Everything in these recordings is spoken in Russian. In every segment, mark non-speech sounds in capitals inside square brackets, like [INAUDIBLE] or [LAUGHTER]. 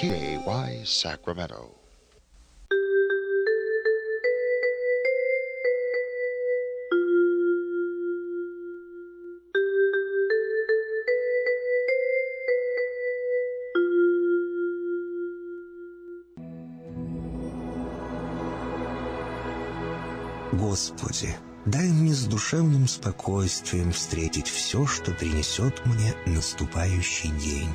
KAY Sacramento. Господи, дай мне с душевным спокойствием встретить все, что принесет мне наступающий день.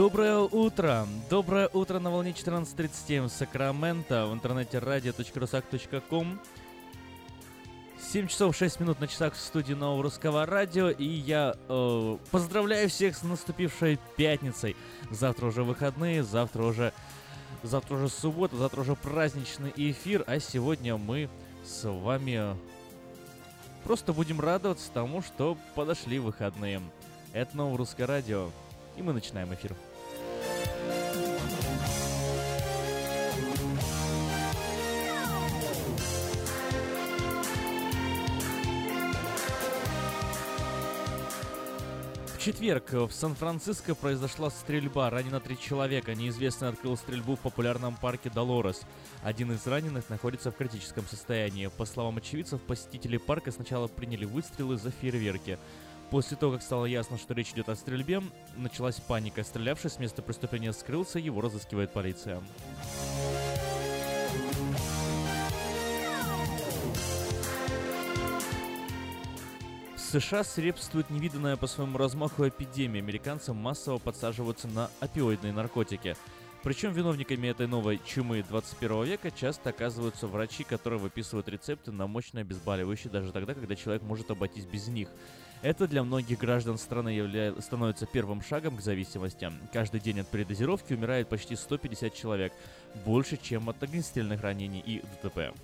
Доброе утро! Доброе утро на волне 14.37 в Сакраменто, в интернете radio.rusak.com 7 часов 6 минут на часах в студии Нового Русского Радио, и я э, поздравляю всех с наступившей пятницей. Завтра уже выходные, завтра уже, завтра уже суббота, завтра уже праздничный эфир, а сегодня мы с вами просто будем радоваться тому, что подошли выходные. Это Новое Русское Радио, и мы начинаем эфир. Четверг в Сан-Франциско произошла стрельба. Ранено три человека. Неизвестный открыл стрельбу в популярном парке Долорес. Один из раненых находится в критическом состоянии. По словам очевидцев, посетители парка сначала приняли выстрелы за фейерверки. После того, как стало ясно, что речь идет о стрельбе, началась паника. Стрелявший с места преступления скрылся, его разыскивает полиция. США свирепствует невиданная по своему размаху эпидемия. Американцы массово подсаживаются на опиоидные наркотики. Причем виновниками этой новой чумы 21 века часто оказываются врачи, которые выписывают рецепты на мощные обезболивающие даже тогда, когда человек может обойтись без них. Это для многих граждан страны явля... становится первым шагом к зависимости. Каждый день от передозировки умирает почти 150 человек, больше, чем от огнестрельных ранений и ДТП.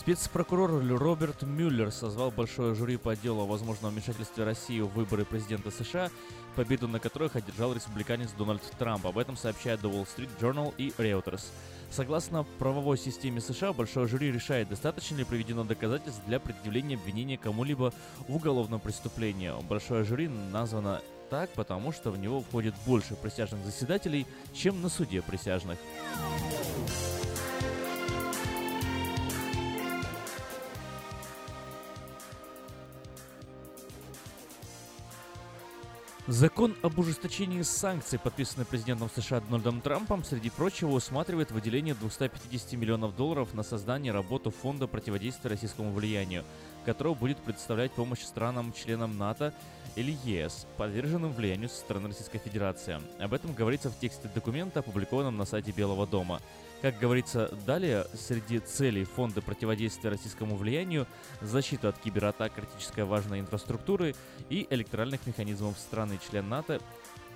Спецпрокурор Роберт Мюллер созвал большое жюри по делу о возможном вмешательстве России в выборы президента США, победу на которых одержал республиканец Дональд Трамп. Об этом сообщает The Wall Street Journal и Reuters. Согласно правовой системе США, большое жюри решает, достаточно ли проведено доказательств для предъявления обвинения кому-либо в уголовном преступлении. Большое жюри названо так, потому что в него входит больше присяжных заседателей, чем на суде присяжных. Закон об ужесточении санкций, подписанный президентом США Дональдом Трампом, среди прочего, усматривает выделение 250 миллионов долларов на создание и работу Фонда противодействия российскому влиянию, которого будет представлять помощь странам-членам НАТО или ЕС, подверженным влиянию со стороны Российской Федерации. Об этом говорится в тексте документа, опубликованном на сайте Белого дома. Как говорится далее, среди целей Фонда противодействия российскому влиянию защита от кибератак критической важной инфраструктуры и электоральных механизмов страны-член НАТО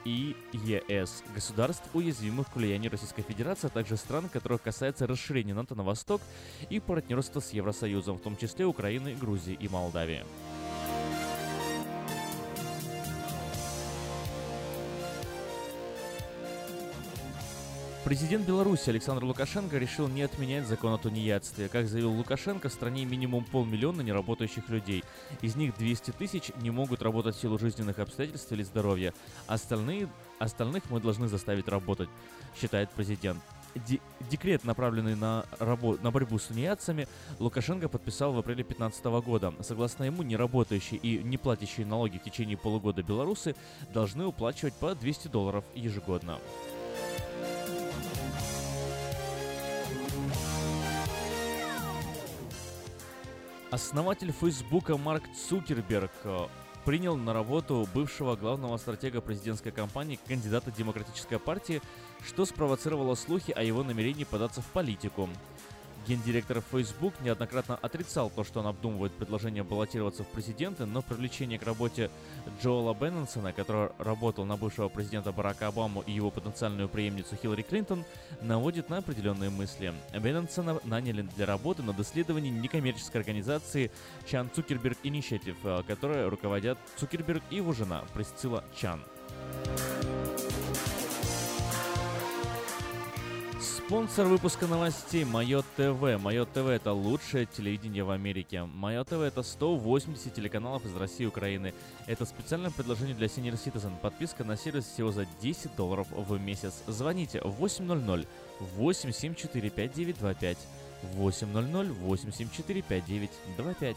и ЕС, государств, уязвимых к влиянию Российской Федерации, а также стран, которых касается расширения НАТО на восток и партнерства с Евросоюзом, в том числе Украины, Грузии и Молдавии. Президент Беларуси Александр Лукашенко решил не отменять закон о тунеядстве. Как заявил Лукашенко, в стране минимум полмиллиона неработающих людей. Из них 200 тысяч не могут работать в силу жизненных обстоятельств или здоровья. Остальные, остальных мы должны заставить работать, считает президент. Декрет, направленный на, рабо- на борьбу с тунеядцами, Лукашенко подписал в апреле 2015 года. Согласно ему, неработающие и не платящие налоги в течение полугода белорусы должны уплачивать по 200 долларов ежегодно. Основатель Фейсбука Марк Цукерберг э, принял на работу бывшего главного стратега президентской кампании кандидата Демократической партии, что спровоцировало слухи о его намерении податься в политику. Гендиректор Facebook неоднократно отрицал то, что он обдумывает предложение баллотироваться в президенты, но привлечение к работе Джоэла Беннонсона, который работал на бывшего президента Барака Обаму и его потенциальную преемницу Хиллари Клинтон, наводит на определенные мысли. Беннонсона наняли для работы над исследованием некоммерческой организации Чан Цукерберг Initiative, э, которой руководят Цукерберг и его жена Присцилла Чан. Спонсор выпуска новостей Мое ТВ. Мое ТВ это лучшее телевидение в Америке. Мое ТВ это 180 телеканалов из России и Украины. Это специальное предложение для Senior Citizen. Подписка на сервис всего за 10 долларов в месяц. Звоните 800 874 5925 800 874 5925.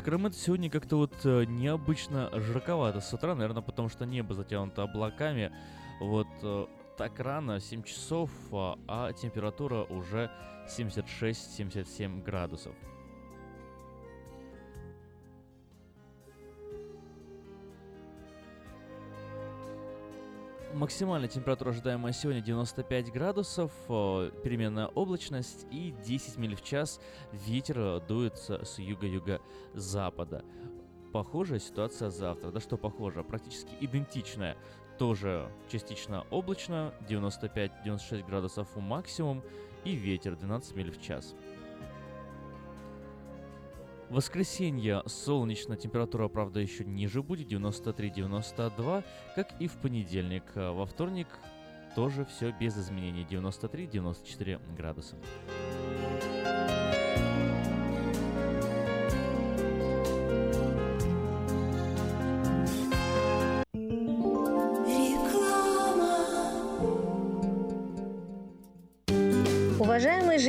Сакраменто сегодня как-то вот э, необычно жарковато с утра, наверное, потому что небо затянуто облаками. Вот э, так рано, 7 часов, а, а температура уже 76-77 градусов. Максимальная температура ожидаемая сегодня 95 градусов, э, переменная облачность и 10 миль в час. Ветер э, дует с юга-юга-запада. Похожая ситуация завтра. Да что похоже, практически идентичная. Тоже частично облачно, 95-96 градусов максимум и ветер 12 миль в час. Воскресенье солнечно, температура, правда, еще ниже будет, 93-92, как и в понедельник. Во вторник тоже все без изменений, 93-94 градуса.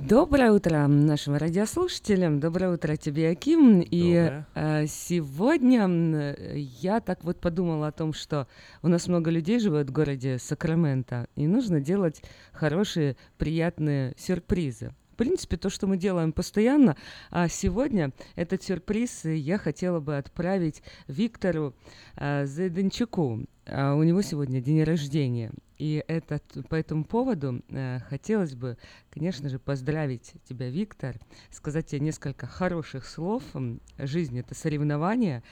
Доброе утро нашим радиослушателям. Доброе утро тебе, Аким. И э, сегодня я так вот подумала о том, что у нас много людей живет в городе Сакраменто, и нужно делать хорошие, приятные сюрпризы. В принципе, то, что мы делаем постоянно, а сегодня этот сюрприз я хотела бы отправить Виктору э, Зайденчуку. А у него сегодня день рождения. И этот, по этому поводу э, хотелось бы, конечно же, поздравить тебя, Виктор, сказать тебе несколько хороших слов. Жизнь — это соревнование,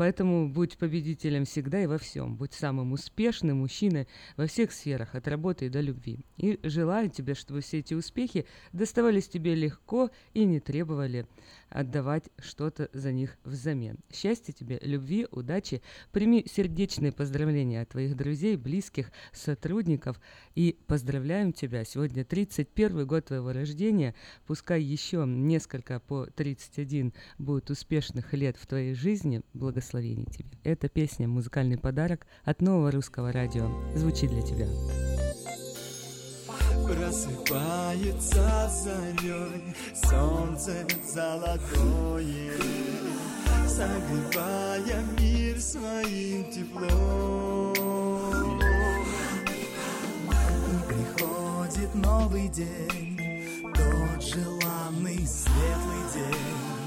Поэтому будь победителем всегда и во всем. Будь самым успешным мужчиной во всех сферах, от работы и до любви. И желаю тебе, чтобы все эти успехи доставались тебе легко и не требовали отдавать что-то за них взамен. Счастья тебе, любви, удачи. Прими сердечные поздравления от твоих друзей, близких, сотрудников. И поздравляем тебя. Сегодня 31 год твоего рождения. Пускай еще несколько по 31 будет успешных лет в твоей жизни. Благословений тебе. Эта песня «Музыкальный подарок» от нового русского радио звучит для тебя. Просыпается зарей солнце золотое, Согревая мир своим теплом. Приходит новый день, тот желанный светлый день,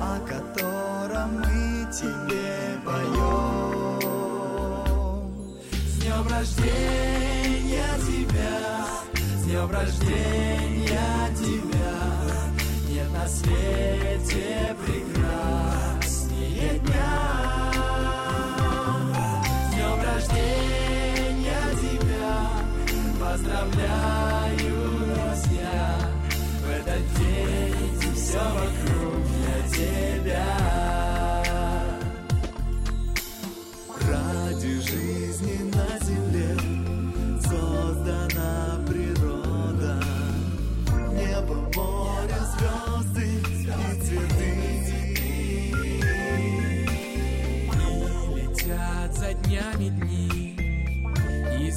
О котором мы тебе поем. С днем рождения тебя! С днем рождения тебя Нет на свете прекраснее Поздравляю,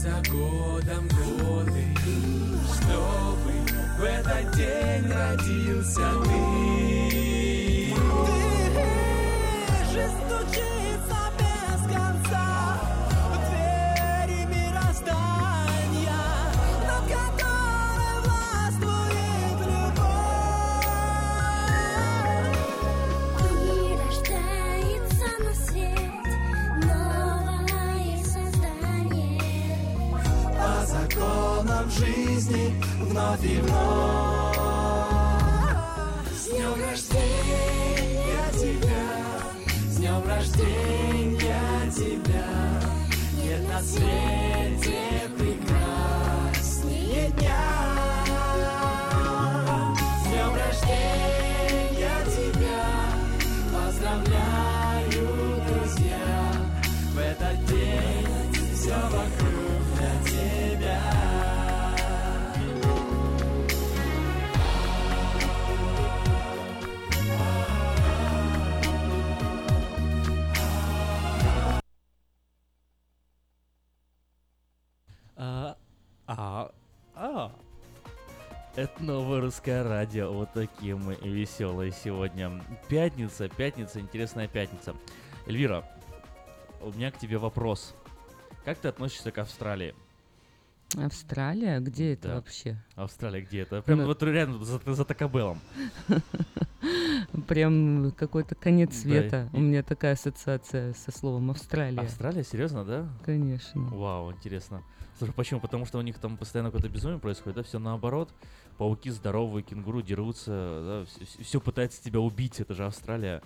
за годом годы. Чтобы в этот день родился ты вновь и вновь. С днем рождения тебя, с днем рождения тебя. Нет на свете Это новое русское радио. Вот такие мы веселые сегодня. Пятница, пятница, интересная пятница. Эльвира, у меня к тебе вопрос. Как ты относишься к Австралии? Австралия? Где это Да. вообще? Австралия где это? Прям Ну- вот рядом за, за Такабеллом. [LAUGHS] Прям какой-то конец Да, света. и- У меня такая ассоциация со словом Австралия. Австралия, серьезно, да? Конечно. Вау, интересно. Слушай, почему? Потому что у них там постоянно какое-то безумие происходит, да? Все наоборот. Пауки здоровые, кенгуру дерутся, да? Все, пытается тебя убить, это же Австралия.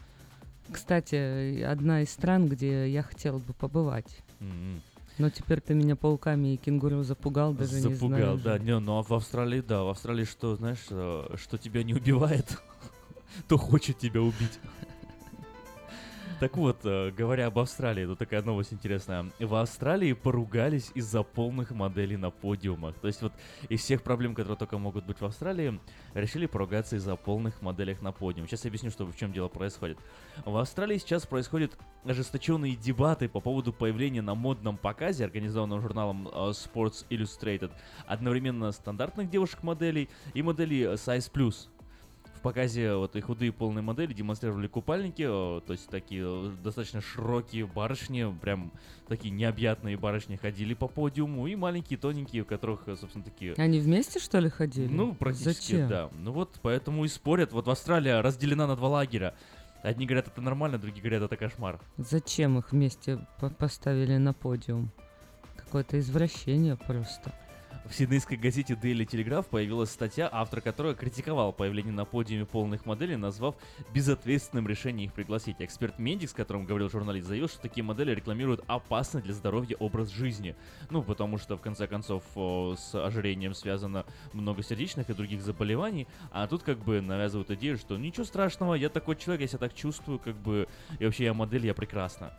Кстати, одна из стран, где я хотела бы побывать. М-м. Но теперь ты меня пауками и кенгуру запугал, даже не Запугал, знаю. да. Не, ну а в Австралии, да, в Австралии что, знаешь, э, что тебя не убивает, [LAUGHS] то хочет тебя убить. Так вот, э, говоря об Австралии, тут такая новость интересная. В Австралии поругались из-за полных моделей на подиумах. То есть вот из всех проблем, которые только могут быть в Австралии, решили поругаться из-за полных моделях на подиум. Сейчас я объясню, что в чем дело происходит. В Австралии сейчас происходят ожесточенные дебаты по поводу появления на модном показе, организованном журналом э, Sports Illustrated, одновременно стандартных девушек-моделей и моделей Size Plus. В показе вот и худые полные модели демонстрировали купальники, э, то есть такие э, достаточно широкие барышни, прям такие необъятные барышни ходили по подиуму, и маленькие тоненькие, у которых, э, собственно, такие... Они вместе, что ли, ходили? Ну, практически, Зачем? да. Ну вот, поэтому и спорят. Вот в Австралии разделена на два лагеря. Одни говорят, это нормально, другие говорят, это кошмар. Зачем их вместе по- поставили на подиум? Какое-то извращение просто. В сиднейской газете Daily Telegraph появилась статья, автор которой критиковал появление на подиуме полных моделей, назвав безответственным решение их пригласить. Эксперт-медик, с которым говорил журналист, заявил, что такие модели рекламируют опасный для здоровья образ жизни. Ну, потому что, в конце концов, с ожирением связано много сердечных и других заболеваний, а тут как бы навязывают идею, что ничего страшного, я такой человек, я себя так чувствую, как бы, и вообще я модель, я прекрасна.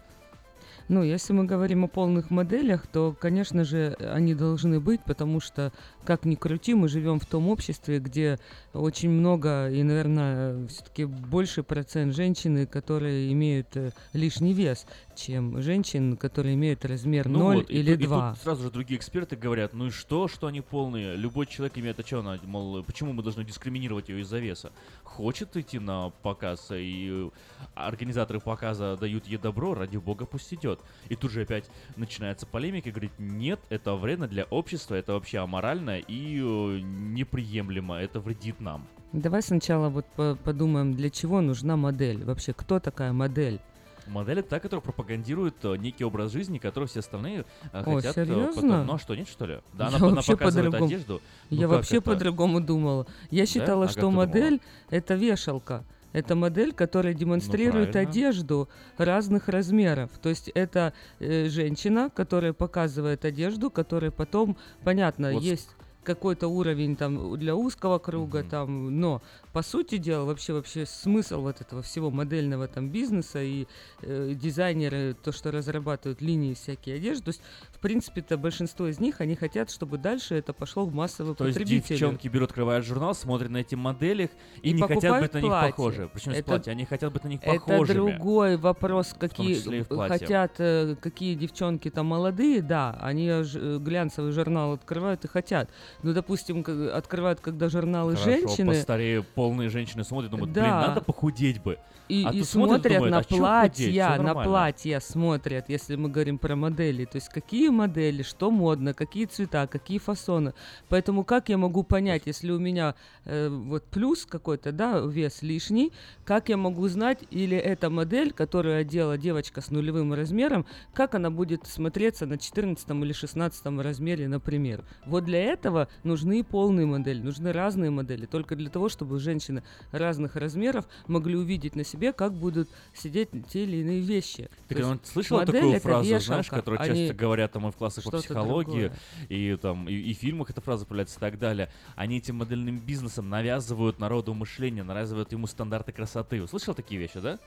Ну, если мы говорим о полных моделях, то, конечно же, они должны быть, потому что, как ни крути, мы живем в том обществе, где очень много и, наверное, все-таки больше процент женщин, которые имеют э, лишний вес, чем женщин, которые имеют размер 0 Ну вот, и или и 2. тут сразу же другие эксперты говорят, ну и что, что они полные? Любой человек имеет, а что она, мол, почему мы должны дискриминировать ее из-за веса? Хочет идти на показ, и э, организаторы показа дают ей добро, ради бога пусть идет. И тут же опять начинается полемика, и говорит, нет, это вредно для общества, это вообще аморально и э, неприемлемо, это вредит нам. Давай сначала вот по- подумаем, для чего нужна модель. Вообще, кто такая модель? Модель это та, которая пропагандирует э, некий образ жизни, который все остальные э, О, хотят серьезно? потом. Ну а что, нет что ли? Да, она, Я она вообще показывает по-другому- одежду. Ну Я вообще это? по-другому думала. Я считала, А как что модель это вешалка. Это модель, которая демонстрирует Ну, правильно. одежду разных размеров. То есть это э, женщина, которая показывает одежду, которая потом, понятно, Вот есть какой-то уровень там для узкого круга, там, но по сути дела вообще вообще смысл вот этого всего модельного там бизнеса и э, дизайнеры то, что разрабатывают линии всякие одежды, то есть в принципе-то большинство из них они хотят, чтобы дальше это пошло в массовый То есть потребитель. девчонки берут, открывают журнал, смотрят на эти моделях и, И не хотят быть на них платье. похожи. Причем с Это- платья, они хотят быть на них Это похожими. другой вопрос, какие хотят, э, какие девчонки там молодые, да, они ж- э, глянцевый журнал открывают и хотят. Но, допустим, к- открывают, когда журналы Хорошо, женщины, постарее полные женщины смотрят, думают, блин, Да. надо похудеть бы. и, а и смотрят, смотрят думают, на а платья, на платья смотрят, если мы говорим про модели. То есть какие модели, что модно, какие цвета, какие фасоны. Поэтому как я могу понять, если у меня э, вот плюс какой-то, да, вес лишний, как я могу знать, или эта модель, которую одела девочка с нулевым размером, как она будет смотреться на 14 или 16 размере, например. Вот для этого нужны полные модели, нужны разные модели, только для того, чтобы женщины разных размеров могли увидеть на себе, как будут сидеть те или иные вещи. Ты То когда слышала такую это фразу, знаешь, вешалка, которую а часто говорят там и в классах по психологии, другое. и там и, и в фильмах эта фраза появляется и так далее. Они этим модельным бизнесом навязывают народу мышление, навязывают ему стандарты красоты. Услышал такие вещи, да?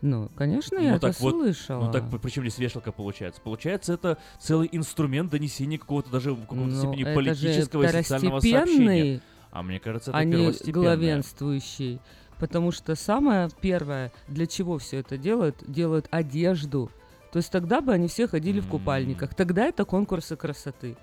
Ну, конечно, Ну я это так вот, слышала. Ну так при чем здесь вешалка получается? Получается, это целый инструмент донесения какого-то даже в каком-то Ну, степени это политического и социального сообщения. А мне кажется, это а не главенствующий. Потому что самое первое, для чего все это делают, делают одежду. То есть тогда бы они все ходили в купальниках. Тогда это конкурсы красоты.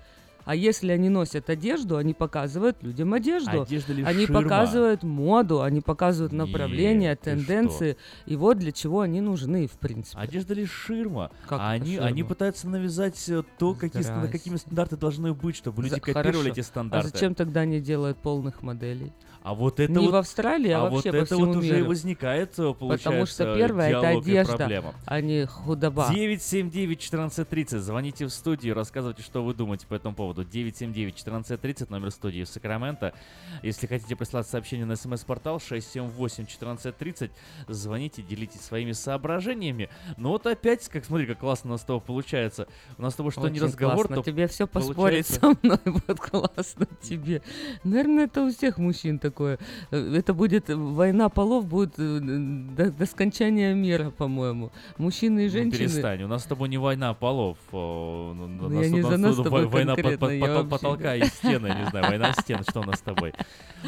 А если они носят одежду, они показывают людям одежду. Одежда ли они ширма? показывают моду, они показывают направления, Нет, тенденции. И вот для чего они нужны, в принципе. Одежда лишь ширма. Как а они, ширма? они пытаются навязать э, то, какие, на какими стандарты должны быть, чтобы люди За- копировали хорошо. эти А стандарты. зачем тогда они делают полных моделей? А вот это Не вот, в Австралии, а, а вообще вот по это вот уже и миру. возникает, получается, Потому что первое это одежда, проблема. а не худоба. 979-1430. Звоните в студию, рассказывайте, что вы думаете по этому поводу. 979-1430, номер студии в Сакраменто. Если хотите прислать сообщение на смс-портал 678-1430, звоните, делитесь своими соображениями. Но вот опять, как смотри, как классно у нас с тобой получается. У нас с тобой что не Очень разговор, классно. то Тебе все поспорить получается- со мной [LAUGHS] будет классно тебе. Наверное, это у всех мужчин такое. Э, Это будет э, война полов будет э, до, до скончания мира, по-моему. Мужчины и Ну, женщины. перестань, у нас с тобой не война полов. ну, у Ну, нас я не за нас Война потолка и стены, не знаю, война стен, что у нас с тобой.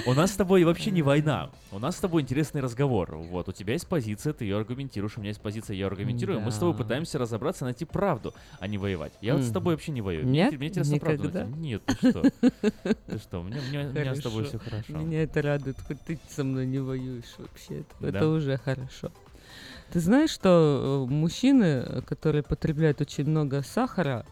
У нас с тобой вообще не война, у нас с тобой интересный разговор. Вот, у тебя есть позиция, ты ее аргументируешь, у меня есть позиция, я ее аргументирую. Мы с тобой пытаемся разобраться, найти правду, а не воевать. Я вот с тобой вообще не воюю. Нет? Мне интересно. Никогда? найти. Нет, ты что? Ты что, мне, мне, у меня с тобой все хорошо. Меня это радует, хоть ты со мной не воюешь вообще. Это, Да? это уже хорошо. Ты знаешь, что э, мужчины, которые потребляют очень много сахара,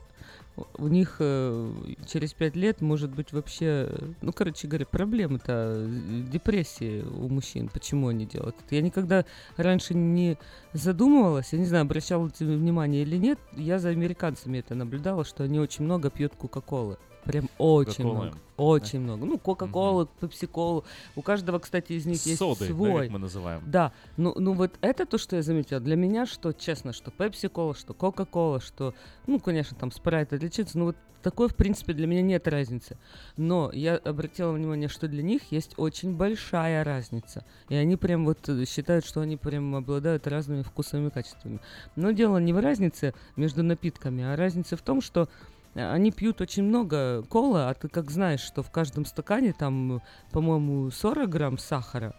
у- них э, через пять лет может быть вообще, ну, короче говоря, проблемы-то, э, депрессии у мужчин. Почему они делают это? Я никогда раньше не задумывалась, я не знаю, обращала внимание или нет, я за американцами это наблюдала, что они очень много пьют кока-колы. Прям очень Кока-колы. много. Очень много. Ну, Кока-колу, Пепси-колу. У каждого, кстати, из них есть Соды, да, свой. как мы называем. Да. Ну, ну вот это то, что я заметила. Для меня, что, честно, что Пепси-кола, что Кока-кола, что, ну, конечно, там спрайт отличается, но вот такой, в принципе, для меня нет разницы. Но я обратила внимание, что для них есть очень большая разница. И они прям вот э, считают, что они прям обладают разными вкусовыми качествами. Но дело не в разнице между напитками, а разница в том, что они пьют очень много кола, а ты как знаешь, что в каждом стакане там, по-моему, 40 грамм сахара.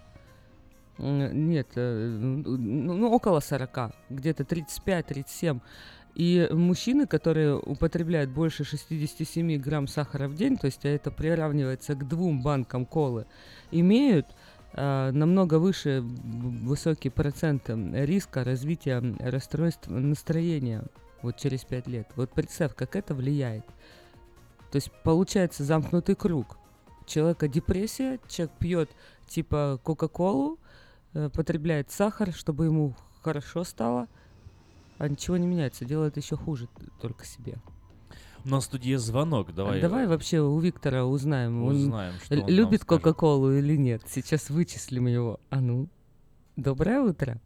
Нет, э, ну, ну, около 40, где-то 35-37. И мужчины, которые употребляют больше 67 грамм сахара в день, то есть это приравнивается к двум банкам колы, имеют э, намного выше высокий процент риска развития расстройств настроения вот через 5 лет. Вот представь, как это влияет. То есть получается замкнутый круг. У человека депрессия, человек пьет типа Кока-Колу, э, потребляет сахар, чтобы ему хорошо стало, а ничего не меняется, делает еще хуже только себе. У нас в студии есть звонок, давай. А давай вообще у Виктора узнаем, он Узнаем, что л- он любит. Кока-Колу или нет. Сейчас вычислим его. А ну, доброе утро.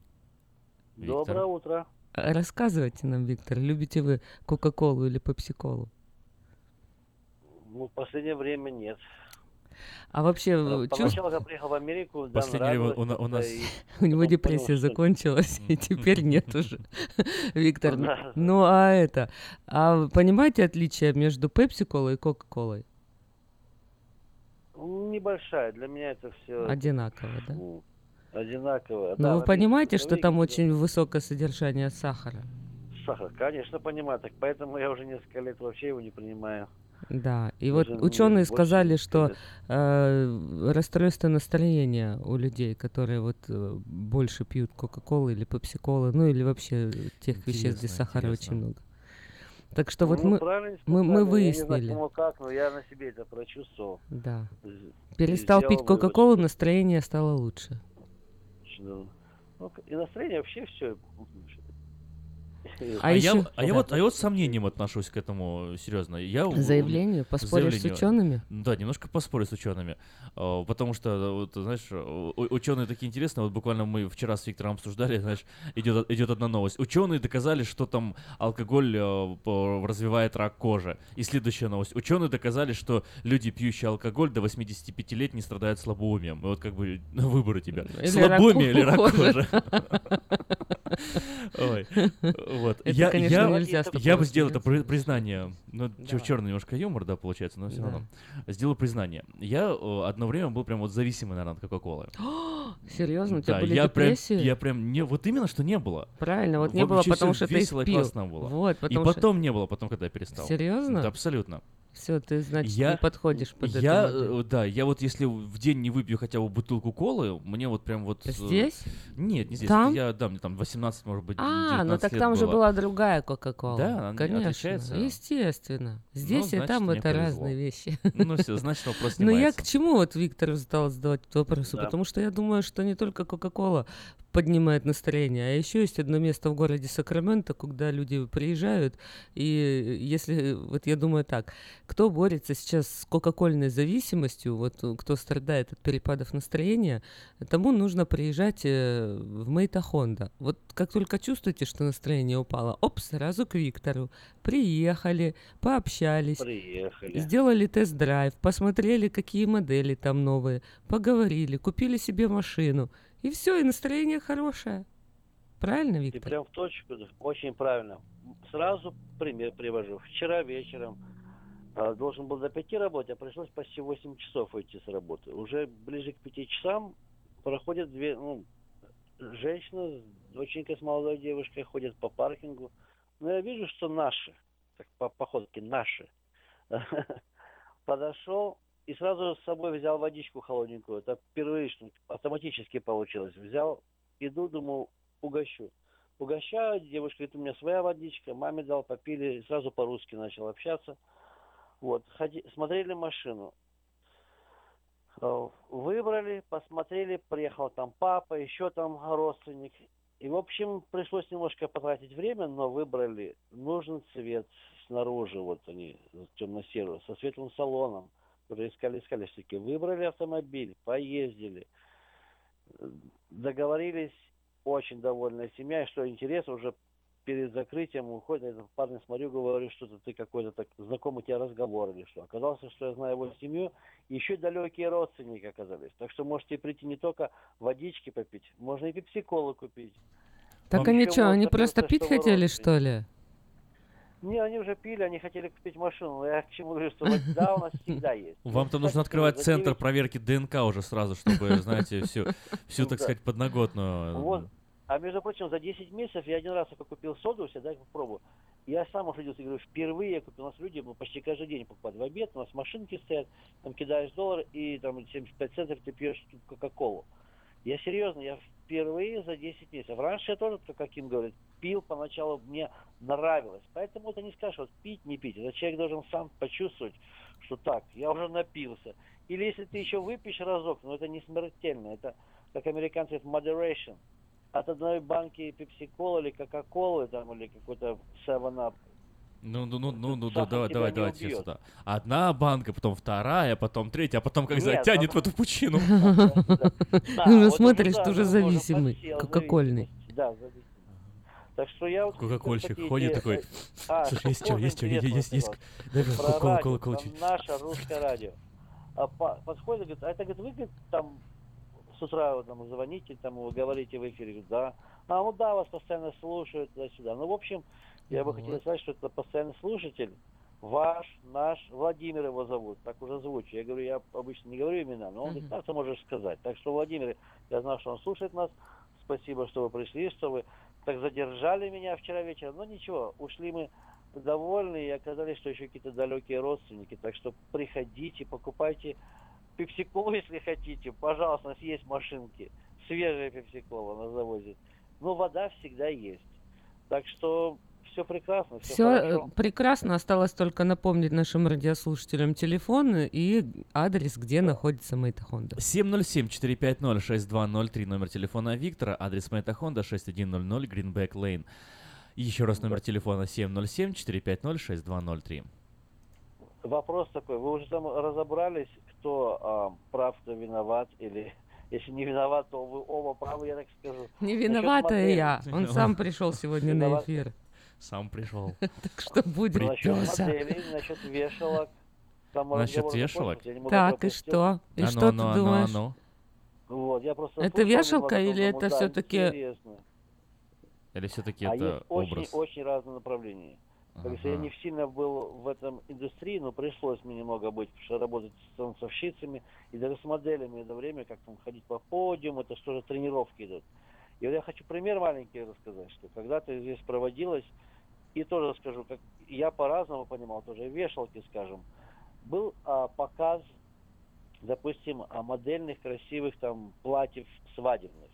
Доброе утро. Рассказывайте нам, Виктор, любите вы Кока-Колу или Пепси-Колу? Ну, в последнее время нет. А вообще, Э, э, чувств- Поначалу, когда приехал в Америку, да, Последнее время нравилось у на- у нас- и У него депрессия закончилась, и теперь нет уже. [LAUGHS] Виктор, ну- а это, а понимаете отличие между Пепси-колой и Кока-колой? Небольшая. Для меня это все Одинаково, да? Одинаково. Но Да, вы понимаете, что там очень высокое содержание сахара? Сахар, конечно, понимаю. Так поэтому я уже несколько лет вообще его не принимаю. Да, и Даже, вот ну, ученые сказали, что э, расстройство настроения у людей, которые вот э, больше пьют Кока-Колы или Пепси-Колы, ну или вообще тех веществ, где Интересно, сахара интересно. очень много. Так что вот Ну, мы, правильно мы, мы сказали. Я не выяснили. знаю, кому как, но я на себе это прочувствовал. Да. Перестал пить Кока-Колу, настроение стало лучше. Что- ну, и настроение вообще все. А А, ещё- я, а я вот, а я вот с сомнением отношусь к этому, серьезно. Я Заявлению? Поспоришь с заявлению. учеными? Да, немножко поспорю с учеными. А, Потому что, вот, знаешь, ученые такие интересные. Вот буквально мы вчера с Виктором обсуждали, знаешь, идет, идет одна новость. Ученые доказали, что там алкоголь э, развивает рак кожи. И следующая новость. Ученые доказали, что люди, пьющие алкоголь до 85 лет, не страдают слабоумием. И вот как бы выбор у тебя. Или Слабоумие рак или рак кожи. [LAUGHS] Ой, вот. Это, я, конечно, я, нельзя я бы сделал это признание. Ну, черный немножко юмор, да, получается, но все равно. Сделал признание. Я э, одно время был прям вот зависимый, наверное, от Кока-Колы. [GASPS] Серьезно, у тебя были депрессии? я прям не, вот именно что не было. Правильно, вот не было, потому что ты весело и классно было. Вот, и потом не было, потом, когда я перестал. Серьезно? Абсолютно. Все, ты, значит, Я- не подходишь под я, модель. э, да, я вот если в день не выпью хотя бы бутылку колы, мне вот прям вот... э, Здесь? Нет, не здесь. Там? Я, да, мне там 18, может быть, А, ну 19 так там же было. была другая Кока-Кола. Да, Конечно, отличается? естественно. Здесь и значит, там это повезло. разные вещи. Ну всё, значит, вопрос [LAUGHS] Но я снимается. к чему вот Виктору стал задавать этот вопрос? Да. Потому что я думаю, что не только Кока-Кола поднимает настроение, а еще есть одно место в городе Сакраменто, куда люди приезжают, и если, вот я думаю так, кто борется сейчас с кока-кольной зависимостью, вот э, кто страдает от перепадов настроения, тому нужно приезжать э, в Мейта Хонда. Вот как только чувствуете, что настроение упало, оп, сразу к Виктору. Приехали, пообщались, Приехали. сделали тест-драйв, посмотрели, какие модели там новые, поговорили, купили себе машину. И все, и настроение хорошее. Правильно, Ты Виктор? прям в точку, очень правильно. Сразу пример привожу. Вчера вечером а, должен был до пяти работать, а пришлось почти 8 часов уйти с работы. Уже ближе к пяти часам проходят две, ну, женщина, доченька с молодой девушкой ходят по паркингу. Но я вижу, что наши, так по походке наши, [LAUGHS] подошел и сразу с собой взял водичку холодненькую. Это впервые, что автоматически получилось. Взял, иду, думал, угощу. Угощаю, девушка говорит, у меня своя водичка, маме дал, попили, и сразу по-русски начал общаться. Вот, ходи, смотрели машину. Э, Выбрали, посмотрели, приехал там папа, еще там родственник. И, в общем, пришлось немножко потратить время, но выбрали нужный цвет снаружи, вот они, темно-серый, со светлым салоном. Уже искали, искали, все-таки выбрали автомобиль, поездили, договорились, очень довольная семья, и что интересно, уже перед закрытием уходит, этот парень смотрю, говорю, что-то ты какой-то так знакомый тебе разговор или что. Оказалось, что я знаю его семью, и еще далекие родственники оказались. Так что можете прийти не только водички попить, можно и пепсиколы купить. Так Еще они что, они просто пить хотели, что ли? Не, они уже пили, они хотели купить машину. Но я к чему говорю, что вода у нас [LAUGHS] всегда есть. Вам-то Ну, нужно открывать центр 9 проверки ДНК уже сразу, чтобы, [LAUGHS] знаете, всю, всю так Да. сказать, подноготную. Вот. А между прочим, за 10 месяцев я один раз только купил соду, себе, дай попробую. Я сам ушидился, говорю, впервые я купил. У нас люди ну, почти каждый день покупают в обед, у нас машинки стоят, там кидаешь доллар и там 75 центов ты пьешь кока-колу. Я серьезно, я впервые за 10 месяцев. Раньше я тоже, как Аким говорит, пил поначалу, мне нравилось. Поэтому это не скажешь, вот пить, не пить. Это человек должен сам почувствовать, что так, я уже напился. Или если ты еще выпьешь разок, но это не смертельно. Это, как американцы moderation. От одной банки пепси-колы или кока-колы там, или какой-то 7-up Ну, ну, ну, ну, ну, да, давай, давай, не давайте убьет. сюда. Одна банка, потом вторая, потом третья, а потом как Нет, затянет в эту пучину. [LAUGHS] Уже [LAUGHS] вот смотришь, ты уже зависимый, кока-кольный. Да, зависимый. Так что я вот... Кока-кольщик ходит такой, А, слушай, что есть что, есть что, есть, есть, дай Вот мне про кола- радио, кола- про колочек. Наше русское радио. А по- подходит, говорит, а это, говорит, вы, говорит, там с утра вы там звоните, там вы говорите в эфире, говорит, да. А, ну да, вас постоянно слушают туда-сюда. Ну, в общем, я бы хотел сказать, что это постоянный слушатель, ваш, наш, Владимир его зовут, так уже звучит. Я говорю, я обычно не говорю имена, но он говорит, да, ты можешь сказать. Так что, Владимир, я знал, что он слушает нас. Спасибо, что вы пришли, что вы так задержали меня вчера вечером. Но ничего, ушли мы довольны и оказались, что еще какие-то далекие родственники. Так что приходите, покупайте пепсиколу, [LAUGHS] если хотите. Пожалуйста, у нас есть машинки. Свежая пепсикола на заводе. Но вода всегда есть. Так что все прекрасно, все, Все хорошо. прекрасно. Осталось только напомнить нашим радиослушателям телефон и адрес, где находится Мейта Хонда. 707-450-6203, номер телефона Виктора, адрес Мэйта Хонда 6100 Гринбек Лейн. Еще раз номер телефона 707-450-6203. Вопрос такой, вы уже там разобрались, кто а, прав, кто виноват, или [LAUGHS] если не виноват, то вы оба правы, я так скажу. Не модели. я. Он сам пришел сегодня на эфир. Сам пришел. [LAUGHS] Так что будет Насчет вешалок. Насчет вешалок? Так, и что? И что ну, ты ну, ну, думаешь? Вот, я просто Это вешалка или это интересно. Или все-таки а это есть очень, образ? очень разные направления. Как говорится, я Ага. не сильно был в этом индустрии, но пришлось мне немного быть, потому что работать с танцовщицами и даже с моделями это время, как там ходить по подиуму, это что же тренировки идут. И вот я хочу пример маленький рассказать, что когда-то здесь проводилось, и тоже скажу, как я по-разному понимал, тоже вешалки, скажем, был а, показ, допустим, а, модельных красивых там платьев свадебных.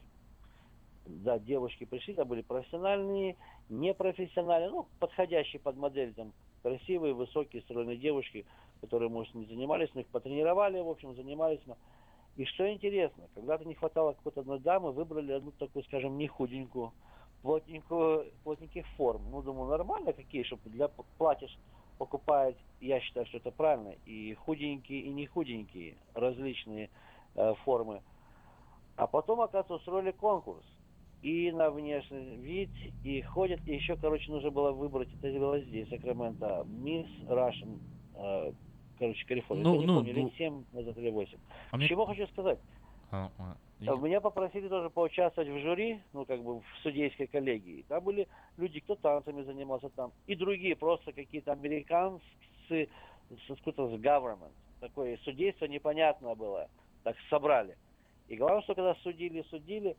Да, девушки пришли, там были профессиональные, непрофессиональные, ну, подходящие под модель, там, красивые, высокие, стройные девушки, которые, может, не занимались, но их потренировали, в общем, занимались. И что интересно, когда-то не хватало какой-то одной дамы, выбрали одну такую, скажем, не худенькую, плотненькую, плотненьких форм. Ну, думаю, нормально какие, чтобы для п- платья ж покупают, я считаю, что это правильно, и худенькие, и не худенькие, различные э, формы. А потом, оказывается, устроили конкурс. И на внешний вид, и ходят, и еще, короче, нужно было выбрать, это было здесь, Сакраменто, Мисс Russian, э, короче, Калифорния. Ну, Я не ну, помню, ну. лет 7 назад или 8. А мне- Чего хочу сказать? А, а, и- А Меня попросили тоже поучаствовать в жюри, ну, как бы в судейской коллегии. Там были люди, кто танцами занимался там, и другие, просто какие-то американцы с какой-то с government. Такое судейство непонятное было. Так собрали. И главное, что когда судили, судили,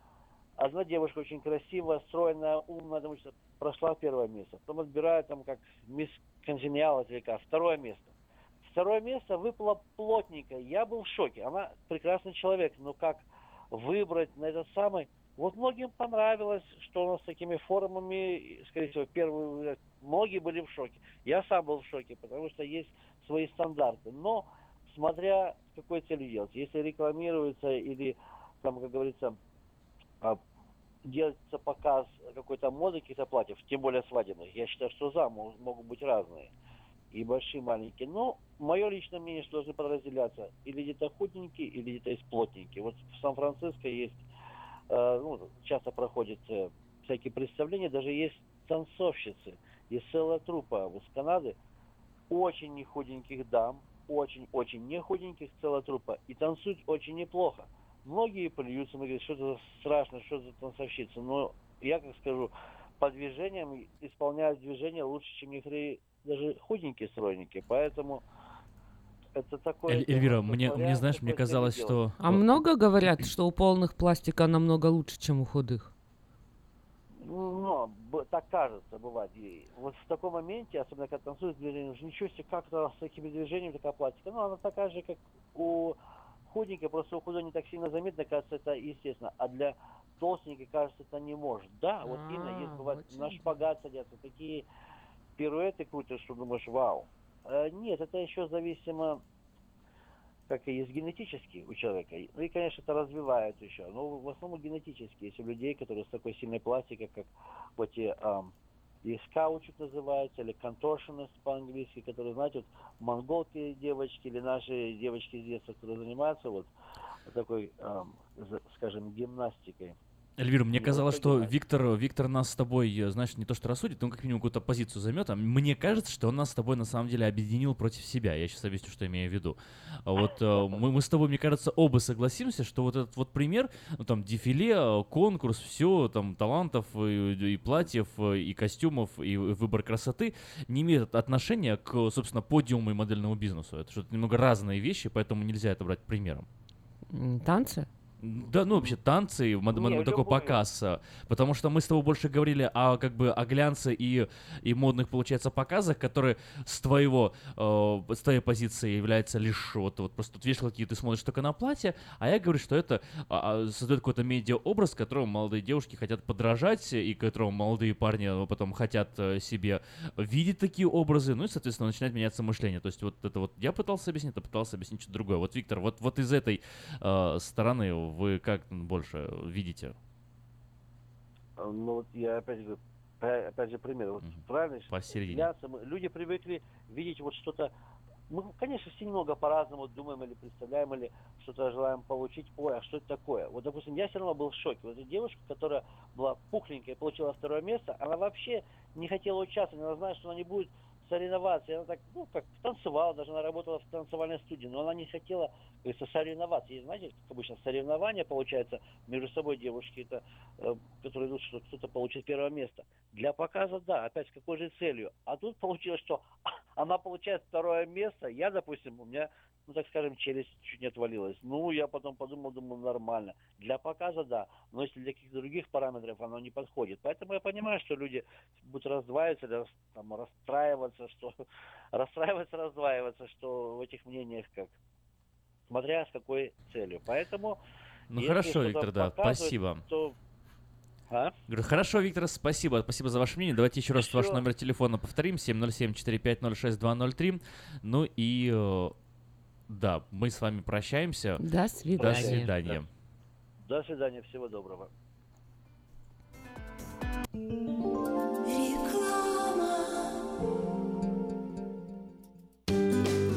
одна девушка очень красивая, стройная, умная, потому что прошла первое место. Потом отбирают там как мисс или как, второе место. Второе место выпало плотненько. Я был в шоке. Она прекрасный человек, но как выбрать на этот самый... Вот многим понравилось, что у нас с такими формами, и, скорее всего, первые... Многие были в шоке. Я сам был в шоке, потому что есть свои стандарты. Но, смотря с какой целью делать. Если рекламируется или, там, как говорится, а, делается показ какой-то моды, каких-то платьев, тем более свадебных, я считаю, что за мо- могут быть разные. И большие, и маленькие. Но мое личное мнение, что должны подразделяться. Или где-то худенькие, или где-то есть плотненькие. Вот в Сан-Франциско есть, э, ну, часто проходят э, всякие представления, даже есть танцовщицы. Есть целая трупа из Канады, очень не худеньких дам, очень-очень не худеньких, целая трупа. И танцуют очень неплохо. Многие плюются, многие говорят, что это страшно, что за танцовщица. Но я, как скажу, по движениям исполняют движения лучше, чем некоторые даже худенькие стройники. Поэтому это такое... Эль- Эльвира, мне, мне, знаешь, мне казалось, что... А много говорят, что у полных пластика намного лучше, чем у худых? Ну, б- так кажется, бывает. И вот в таком моменте, особенно когда танцуют движение, уже ничего себе, как-то с такими движениями такая пластика. Ну, она такая же, как у худенькой, просто у худой не так сильно заметно, кажется, это естественно. А для толстенькой, кажется, это не может. Да, вот А, именно, есть бывает, вот на шпагат садятся, такие пируэты крутят, что думаешь, вау. Э, нет, это еще зависимо как и есть генетически у человека. Ну и, конечно, это развивают еще. Но в основном генетически. Есть у людей, которые с такой сильной пластикой, как вот те, ам, есть называется, или contortionist по-английски, которые, знаете, вот монголки девочки или наши девочки из детства, которые занимаются вот такой, за- скажем, гимнастикой. Эльвира, мне Не казалось, что. Виктор, Виктор нас с тобой, э, знаешь, не то что рассудит, но как минимум какую-то позицию займет. А мне кажется, что он нас с тобой на самом деле объединил против себя. Я сейчас объясню, что имею в виду. Вот э, мы, мы с тобой, мне кажется, оба согласимся, что вот этот вот пример, ну там дефиле, э, конкурс, все, там талантов, и, и платьев, и костюмов, и выбор красоты не имеет отношения к, собственно, подиуму и модельному бизнесу. Это что-то немного разные вещи, поэтому нельзя это брать примером. Танцы? Да, ну вообще танцы, мод- Не, мод- такой показ, а, потому что мы с тобой больше говорили о как бы о глянце и, и модных, получается, показах, которые с твоего, э, с твоей позиции являются лишь вот, вот просто тут вешалки, и ты смотришь только на платье, а я говорю, что это а, а, создает какой-то медиа-образ, которому молодые девушки хотят подражать, и которому молодые парни э, потом хотят э, себе видеть такие образы, ну и, соответственно, начинает меняться мышление. То есть вот это вот я пытался объяснить, это пытался объяснить что-то другое. Вот, Виктор, вот, вот из этой э, стороны вы как больше видите? А, Ну вот я опять говорю, опять же пример. Вот правильно, что Посередине. мы- люди привыкли видеть вот что-то. Мы, конечно, все немного по-разному думаем или представляем, или что-то желаем получить. Ой, а что это такое? Вот, допустим, я все равно был в шоке. Вот эта девушка, которая была пухленькая и получила второе место, она вообще не хотела участвовать. Она знает, что она не будет соревноваться. Она так, ну, как танцевала, даже она работала в танцевальной студии, но она не хотела, говорится, соревноваться. И знаете, как обычно, соревнования, получается, между собой девушки, это, э, которые идут, что кто-то получит первое место. Для показа, да, опять с какой же целью. А тут получилось, что [LAUGHS] она получает второе место, я, допустим, у меня ну, так скажем, челюсть чуть не отвалилась. Ну, я потом подумал, думаю, нормально. Для показа, да, но если для каких-то других параметров оно не подходит. Поэтому я понимаю, что люди будут раздваиваться, там, расстраиваться, что [LAUGHS] расстраиваться, раздваиваться, что в этих мнениях как. Смотря с какой целью. Поэтому Ну хорошо, Виктор, да, спасибо. То... А? Говорю, хорошо, Виктор, спасибо. Спасибо за ваше мнение. Давайте еще раз ваш Всё. номер телефона повторим. 707-4506-203. Ну и... Да, мы с вами прощаемся. До свидания. До свидания. До свидания, всего доброго.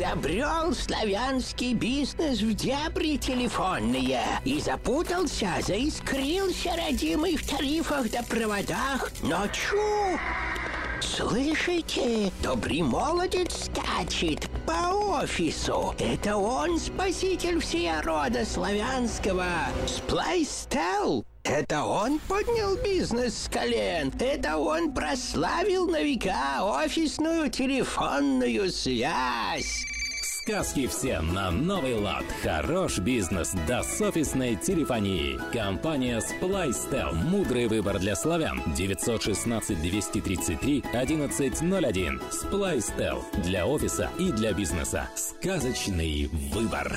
Изобрел славянский бизнес в дебри телефонные и запутался, заискрился родимый в тарифах да проводах. Но чу! Слышите? Добрый молодец скачет по офису. Это он спаситель всея рода славянского. Сплайстел. Это он поднял бизнес с колен. Это он прославил на века офисную телефонную связь. Сказки все на новый лад. Хорош бизнес да с офисной телефонии. Компания Splystel. Мудрый выбор для славян. 916-233-1101. Splystel. Для офиса и для бизнеса. Сказочный выбор.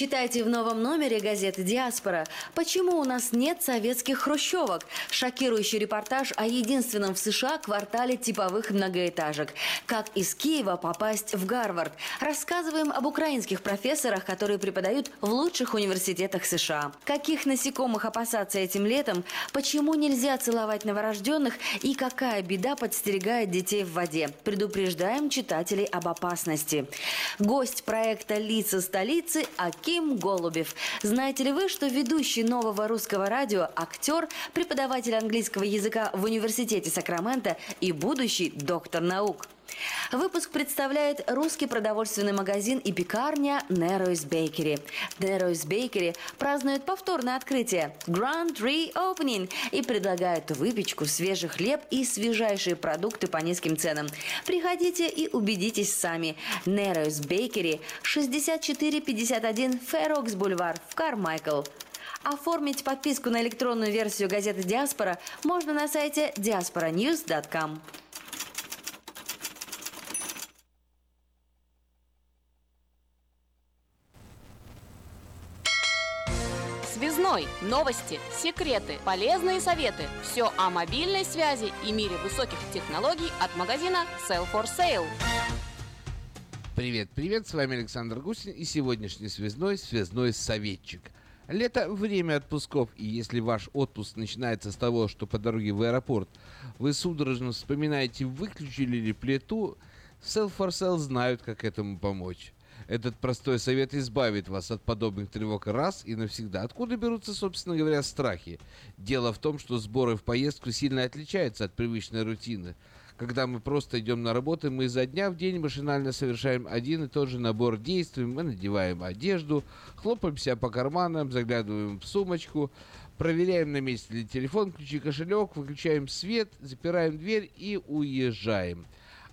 Читайте в новом номере газеты «Диаспора». Почему у нас нет советских хрущевок? Шокирующий репортаж о единственном в США квартале типовых многоэтажек. Как из Киева попасть в Гарвард? Рассказываем об украинских профессорах, которые преподают в лучших университетах США. Каких насекомых опасаться этим летом? Почему нельзя целовать новорожденных? И какая беда подстерегает детей в воде? Предупреждаем читателей об опасности. Гость проекта «Лица столицы» Аким Голубев. Знаете ли вы, что ведущий нового русского радио, актер, преподаватель английского языка в университете Сакрамента и будущий доктор наук? Выпуск представляет русский продовольственный магазин и пекарня Narrows Bakery. Narrows Bakery празднует повторное открытие Grand Reopening и предлагают выпечку, свежий хлеб и свежайшие продукты по низким ценам. Приходите и убедитесь сами. Narrows Bakery 6451 Ферокс Бульвар в Кармайкл. Оформить подписку на электронную версию газеты «Диаспора» можно на сайте diasporanews.com. Связной. Новости, секреты, полезные советы. Все о мобильной связи и мире высоких технологий от магазина Sell for Sale. Привет, привет, с вами Александр Гусин и сегодняшний связной, связной советчик. Лето – время отпусков, и если ваш отпуск начинается с того, что по дороге в аэропорт вы судорожно вспоминаете, выключили ли плиту, Self for Sale знают, как этому помочь. Этот простой совет избавит вас от подобных тревог раз и навсегда. Откуда берутся, собственно говоря, страхи? Дело в том, что сборы в поездку сильно отличаются от привычной рутины. Когда мы просто идем на работу, мы изо дня в день машинально совершаем один и тот же набор действий. Мы надеваем одежду, хлопаем себя по карманам, заглядываем в сумочку, проверяем, на месте ли телефон, ключи, кошелек, выключаем свет, запираем дверь и уезжаем.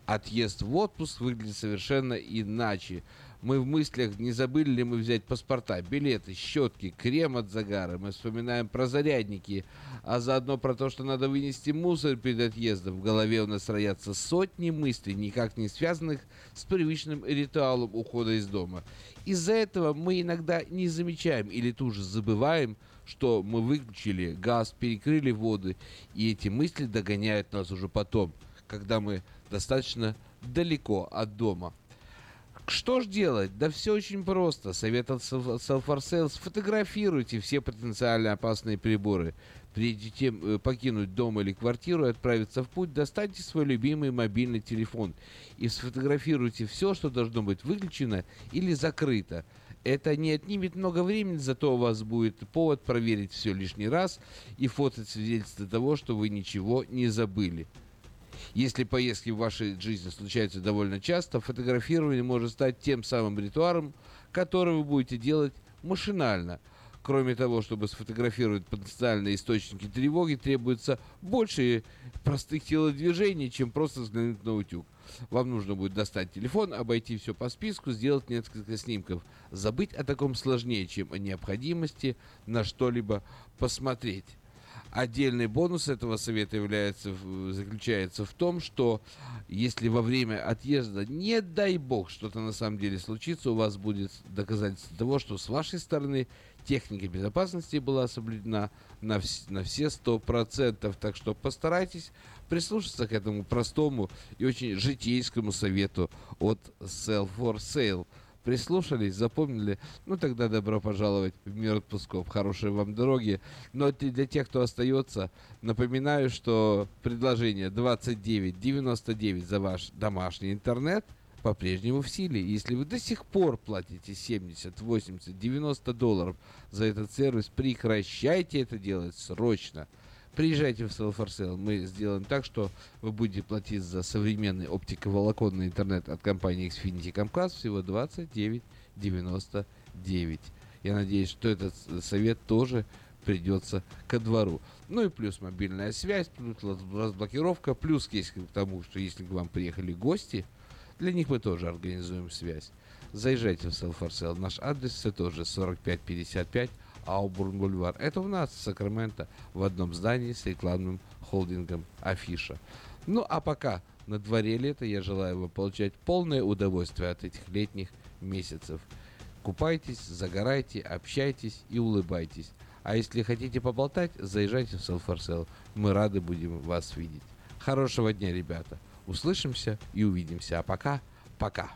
Отъезд в отпуск выглядит совершенно иначе. Мы в мыслях, не забыли ли мы взять паспорта, билеты, щетки, крем от загара. Мы вспоминаем про зарядники, а заодно про то, что надо вынести мусор перед отъездом. В голове у нас роятся сотни мыслей, никак не связанных с привычным ритуалом ухода из дома. Из-за этого мы иногда не замечаем или тоже забываем, что мы выключили газ, перекрыли воды, и эти мысли догоняют нас уже потом, когда мы достаточно далеко от дома. Что ж делать? Да все очень просто. Совет от Self for Sale. Сфотографируйте все потенциально опасные приборы. Прежде чем э, покинуть дом или квартиру и отправиться в путь, достаньте свой любимый мобильный телефон и сфотографируйте все, что должно быть выключено или закрыто. Это не отнимет много времени, зато у вас будет повод проверить все лишний раз и фото свидетельство того, что вы ничего не забыли. Если поездки в вашей жизни случаются довольно часто, фотографирование может стать тем самым ритуалом, который вы будете делать машинально. Кроме того, чтобы сфотографировать потенциальные источники тревоги, требуется больше простых телодвижений, чем просто взглянуть на утюг. Вам нужно будет достать телефон, обойти все по списку, сделать несколько снимков. Забыть о таком сложнее, чем о необходимости на что-либо посмотреть. Отдельный бонус этого совета является, заключается в том, что если во время отъезда, не дай бог, что-то на самом деле случится, у вас будет доказательство того, что с вашей стороны техника безопасности была соблюдена на, вс- на все сто процентов. Так что постарайтесь прислушаться к этому простому и очень житейскому совету от Sell for Sale. Прислушались, запомнили? Ну тогда добро пожаловать в мир отпусков. Хорошей вам дороги. Но для тех, кто остается, напоминаю, что предложение 29.99 за ваш домашний интернет по-прежнему в силе. Если вы до сих пор платите 70, 80, 90 долларов за этот сервис, прекращайте это делать срочно. Приезжайте в for Sale. Мы сделаем так, что вы будете платить за современный оптиковолоконный интернет от компании Xfinity Comcast всего 29,99. Я надеюсь, что этот совет тоже придется ко двору. Ну и плюс мобильная связь, плюс разблокировка, плюс есть к тому, что если к вам приехали гости, для них мы тоже организуем связь. Заезжайте в Sale. Наш адрес все тоже 4555 Аубурн Бульвар. Это у нас в Сакраменто в одном здании с рекламным холдингом Афиша. Ну а пока на дворе лето, я желаю вам получать полное удовольствие от этих летних месяцев. Купайтесь, загорайте, общайтесь и улыбайтесь. А если хотите поболтать, заезжайте в Sell for Sale. Мы рады будем вас видеть. Хорошего дня, ребята. Услышимся и увидимся. А пока, пока.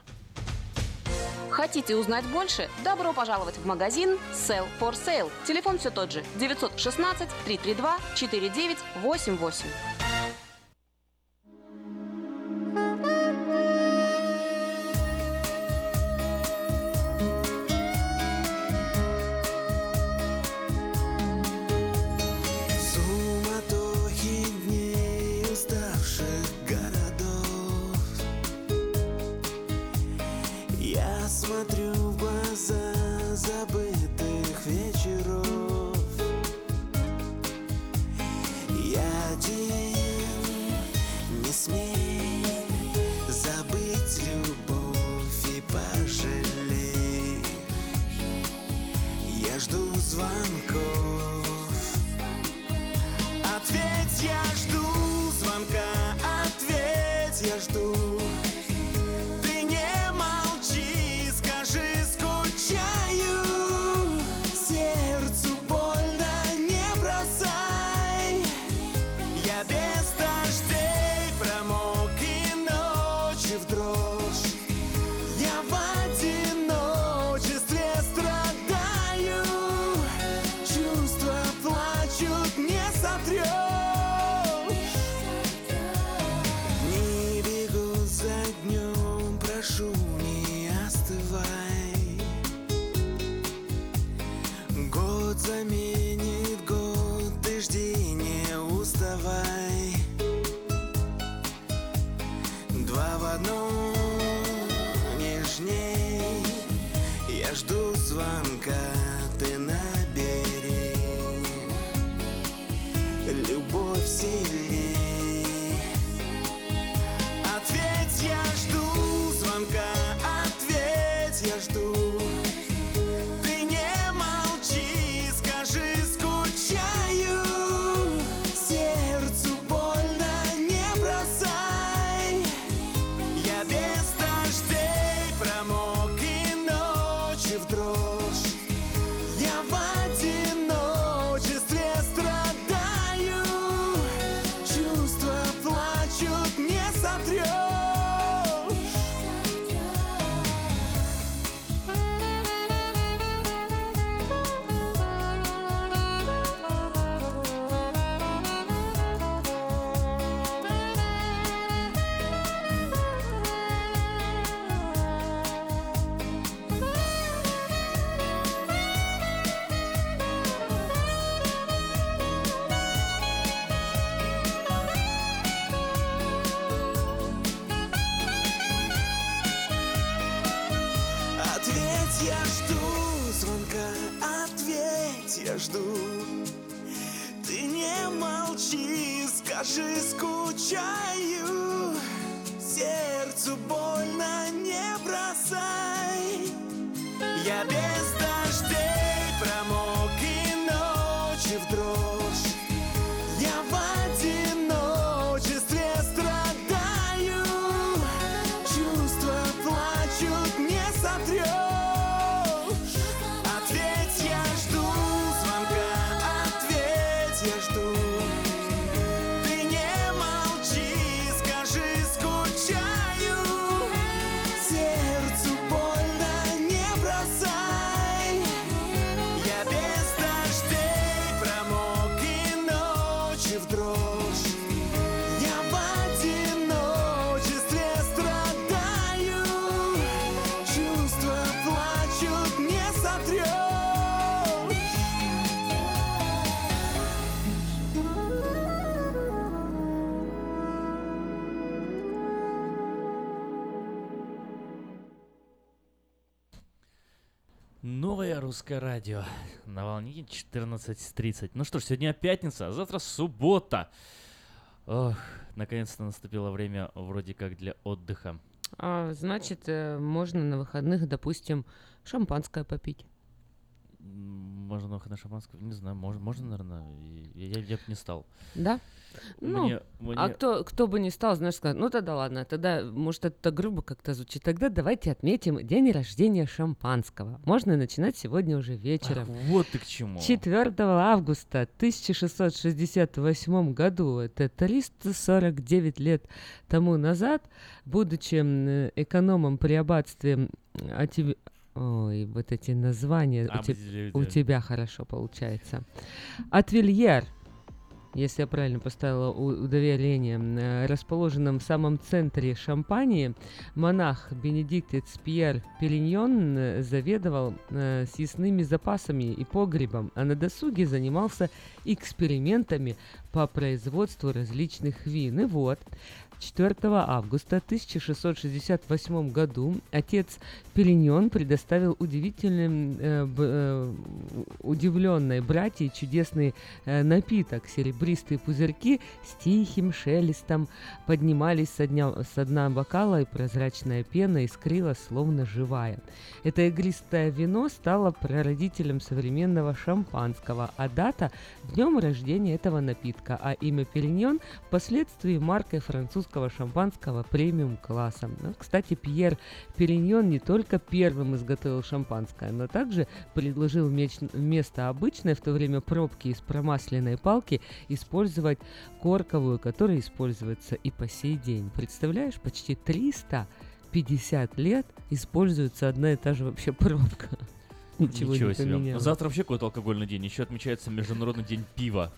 Хотите узнать больше? Добро пожаловать в магазин Sell for Sale. Телефон все тот же 916 332 4988. do русское радио на волне 14.30. Ну что ж, сегодня пятница, а завтра суббота. Ох, наконец-то наступило время вроде как для отдыха. А, значит, э, можно на выходных, допустим, шампанское попить. Можно на выходные шампанское? Не знаю, можно, можно наверное. Я, я, я бы не стал. Да? Ну, Мне- а мне- кто, кто бы не стал, знаешь, сказать, ну тогда ладно, тогда, может, это грубо как-то звучит, тогда давайте отметим день рождения шампанского. Можно начинать сегодня уже вечером. Ах, вот ты к чему. 4 августа 1668 году, это 349 лет тому назад, будучи экономом при аббатстве Ой, вот эти названия у, те- у тебя хорошо получается. Атвильер, если я правильно поставила ударение, э, расположенном в самом центре Шампании, монах бенедиктец Пьер Пелиньон э, заведовал э, съестными запасами и погребом, а на досуге занимался экспериментами по производству различных вин. И вот, 4 августа 1668 году отец Пелиньон предоставил удивительным, э, э, удивленной братье чудесный э, напиток. Серебристые пузырьки с тихим шелестом поднимались со дня, со дна бокала, и прозрачная пена искрила, словно живая. Это игристое вино стало прародителем современного шампанского, а дата – днем рождения этого напитка, а имя Пелиньон – впоследствии маркой французского шампанского премиум-класса. Ну, Кстати, Пьер Периньон не только первым изготовил шампанское, но также предложил вместо обычной в то время пробки из промасленной палки использовать корковую, которая используется и по сей день. Представляешь, почти 350 лет используется одна и та же вообще пробка. Ничего, не себе. Завтра вообще какой-то алкогольный день. Еще отмечается Международный день пива.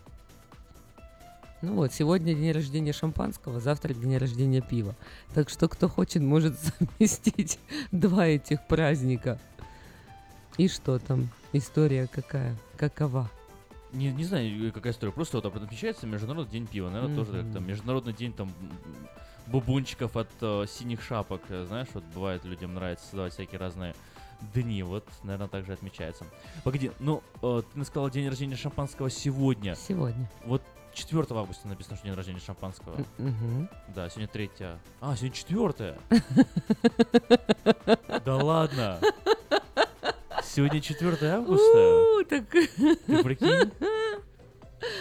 Ну вот, сегодня день рождения шампанского, завтра день рождения пива. Так что кто хочет, может [LAUGHS] совместить два этих праздника. И что там? История какая? Какова? Не, не знаю, э, какая история. Просто вот отмечается Международный день пива. Наверное, тоже как-то. Международный день там бубунчиков от э, синих шапок. э, Знаешь, вот бывает людям нравится создавать всякие разные дни. Вот, наверное, также отмечается. Погоди, ну, э, ты сказала день рождения шампанского сегодня. Сегодня. Вот 4 августа написано, что день рождения шампанского. Мгм. Да, сегодня 3. А, сегодня 4. [LAUGHS] Да ладно. Сегодня 4 августа. Так- Ты прикинь?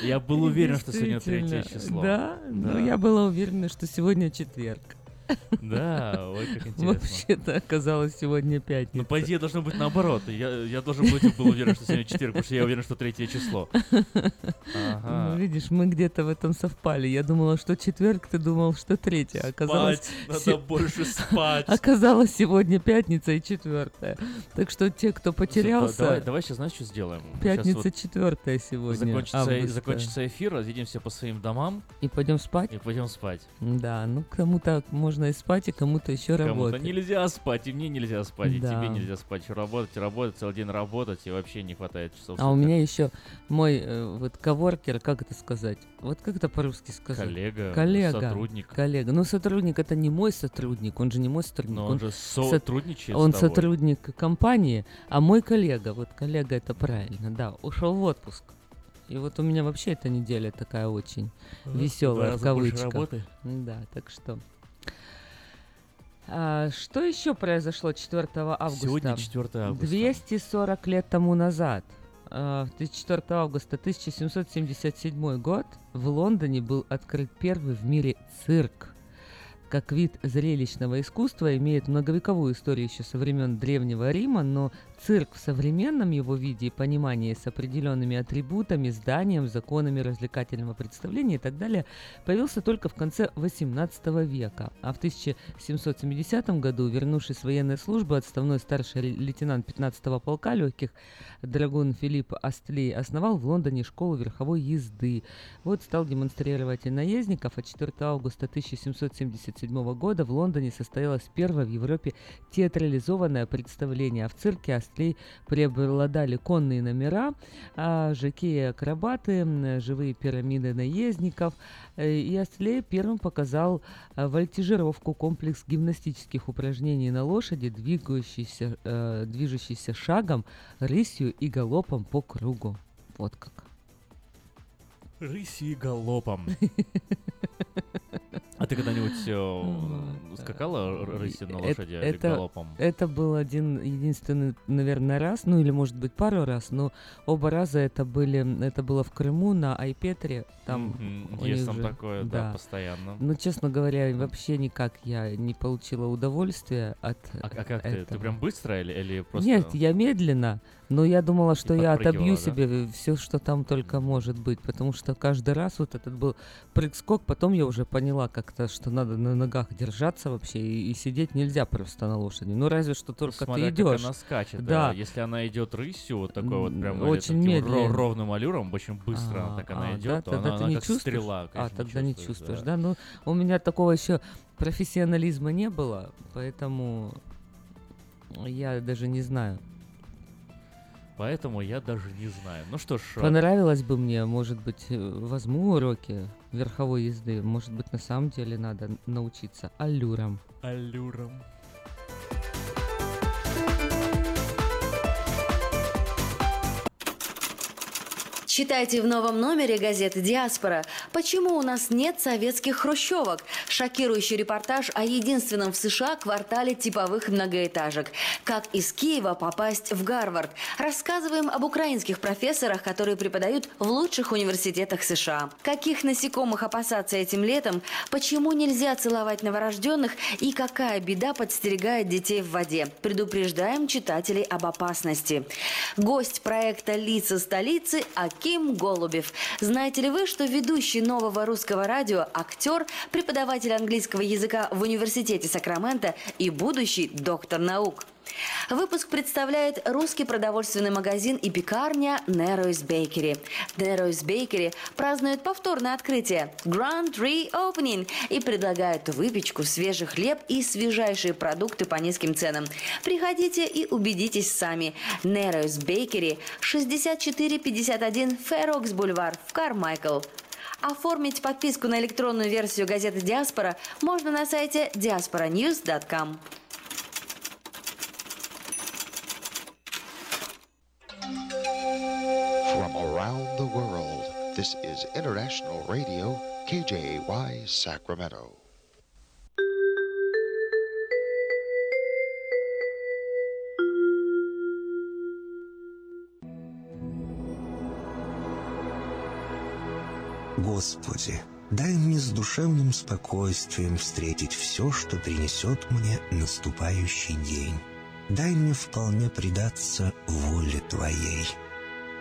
Я был уверен, что сегодня третье число. Да? Ну, Да. я была уверена, что сегодня четверг. Да, ой, как интересно. Вообще-то оказалось сегодня пятница. Ну, по идее, должно быть наоборот. Я, я должен быть был уверен, что сегодня четверг, потому что я уверен, что третье число. Ну, Ага. видишь, мы где-то в этом совпали. Я думала, что четверг, ты думал, что третье. Оказалось, Спать, [LAUGHS] надо больше спать. Оказалось, сегодня пятница и четвертая. Так что те, кто потерялся, Давай, давай сейчас, знаешь, что сделаем? Пятница вот четвертая сегодня. Закончится, августа. закончится эфир, разъедемся по своим домам И пойдем спать? и пойдем спать. Да, ну кому-то, может можно и спать, и кому-то еще Кому-то работать. нельзя спать, и мне нельзя спать, и Да. тебе нельзя спать. Еще работать, работать, целый день работать, и вообще не хватает часов. А у меня еще мой э, вот коворкер, как это сказать? Вот как это по-русски сказать? Коллега, коллега, сотрудник. коллега. Ну сотрудник это не мой сотрудник, он же не мой сотрудник. Но он же сот- сотрудничает с Он тобой. сотрудник компании, а мой коллега, вот коллега это правильно, да, ушел в отпуск. И вот у меня вообще эта неделя такая очень веселая два в кавычках. работы. Да, так что. А, что еще произошло 4 августа? Сегодня 4 августа. 240 лет тому назад, а, 4 августа 1777 год, в Лондоне был открыт первый в мире цирк. Как вид зрелищного искусства имеет многовековую историю еще со времен Древнего Рима, но цирк в современном его виде и понимании с определенными атрибутами, зданием, законами развлекательного представления и так далее появился только в конце XVIII века. А в 1770 году, вернувшись с военной службы, отставной старший лейтенант 15-го полка легких драгун Филипп Астлей основал в Лондоне школу верховой езды. Вот стал демонстрировать наездников, а 4 августа 1777 года в Лондоне состоялось первое в Европе театрализованное представление. А в цирке Астлей преобладали конные номера, а жаки и акробаты, м, живые пирамиды наездников. Э, И Астлей первым показал э, вольтижировку, комплекс гимнастических упражнений на лошади, двигающийся, э, движущийся шагом, рысью и галопом по кругу. Вот как. Рыси галопом. А ты когда-нибудь э, скакала р- рысью на Э- лошади или галопом? это был один единственный, наверное, раз, ну или может быть пару раз, но оба раза это были, это было в Крыму на Айпетре, там есть там же- такое, да, постоянно. Ну, честно говоря, вообще никак я не получила удовольствия от А, а как ты? Ты прям быстро или, или просто... Нет, я медленно, но я думала, что я отобью да? себе все, что там только может быть, потому что каждый раз вот этот был прыг-скок, потом я уже поняла как-то, что надо на ногах держаться вообще, и, и сидеть нельзя просто на лошади. Ну, разве что только Смотря ты идешь. как она скачет, да. Да. Если она идет рысью, вот такой вот прям очень ро- медленно. ровным аллюром, очень быстро она А, так она а, идет, да, то тогда она, ты она не как чувствуешь? стрела. А, конечно, тогда не чувствуешь, чувствуешь, да. да. Ну, у меня такого еще профессионализма не было, поэтому я даже не знаю. Поэтому я даже не знаю. Ну что ж, э, Понравилось бы мне, может быть, э, возьму уроки верховой езды. Может быть, на самом деле надо научиться аллюрам. аллюром. Читайте в новом номере газеты «Диаспора». Почему у нас нет советских хрущевок? Шокирующий репортаж о единственном в США квартале типовых многоэтажек. Как из Киева попасть в Гарвард? Рассказываем об украинских профессорах, которые преподают в лучших университетах США. Каких насекомых опасаться этим летом? Почему нельзя целовать новорожденных? И какая беда подстерегает детей в воде? Предупреждаем читателей об опасности. Гость проекта «Лица столицы» Аким Голубев. Знаете ли вы, что ведущий нового русского радио, актер, преподаватель английского языка в университете Сакрамента и будущий доктор наук? Выпуск представляет русский продовольственный магазин и пекарня Narrows Bakery. Narrows Bakery празднует повторное открытие Grand Reopening и предлагают выпечку, свежий хлеб и свежайшие продукты по низким ценам. Приходите и убедитесь сами. Narrows Bakery 6451 Fairox Бульвар в Кармайкл. Оформить подписку на электронную версию газеты «Диаспора» можно на сайте diasporanews.com. From around the world, this is International Radio, KJY Sacramento. Господи, дай мне с душевным спокойствием встретить все, что принесет мне наступающий день. Дай мне вполне предаться воле Твоей.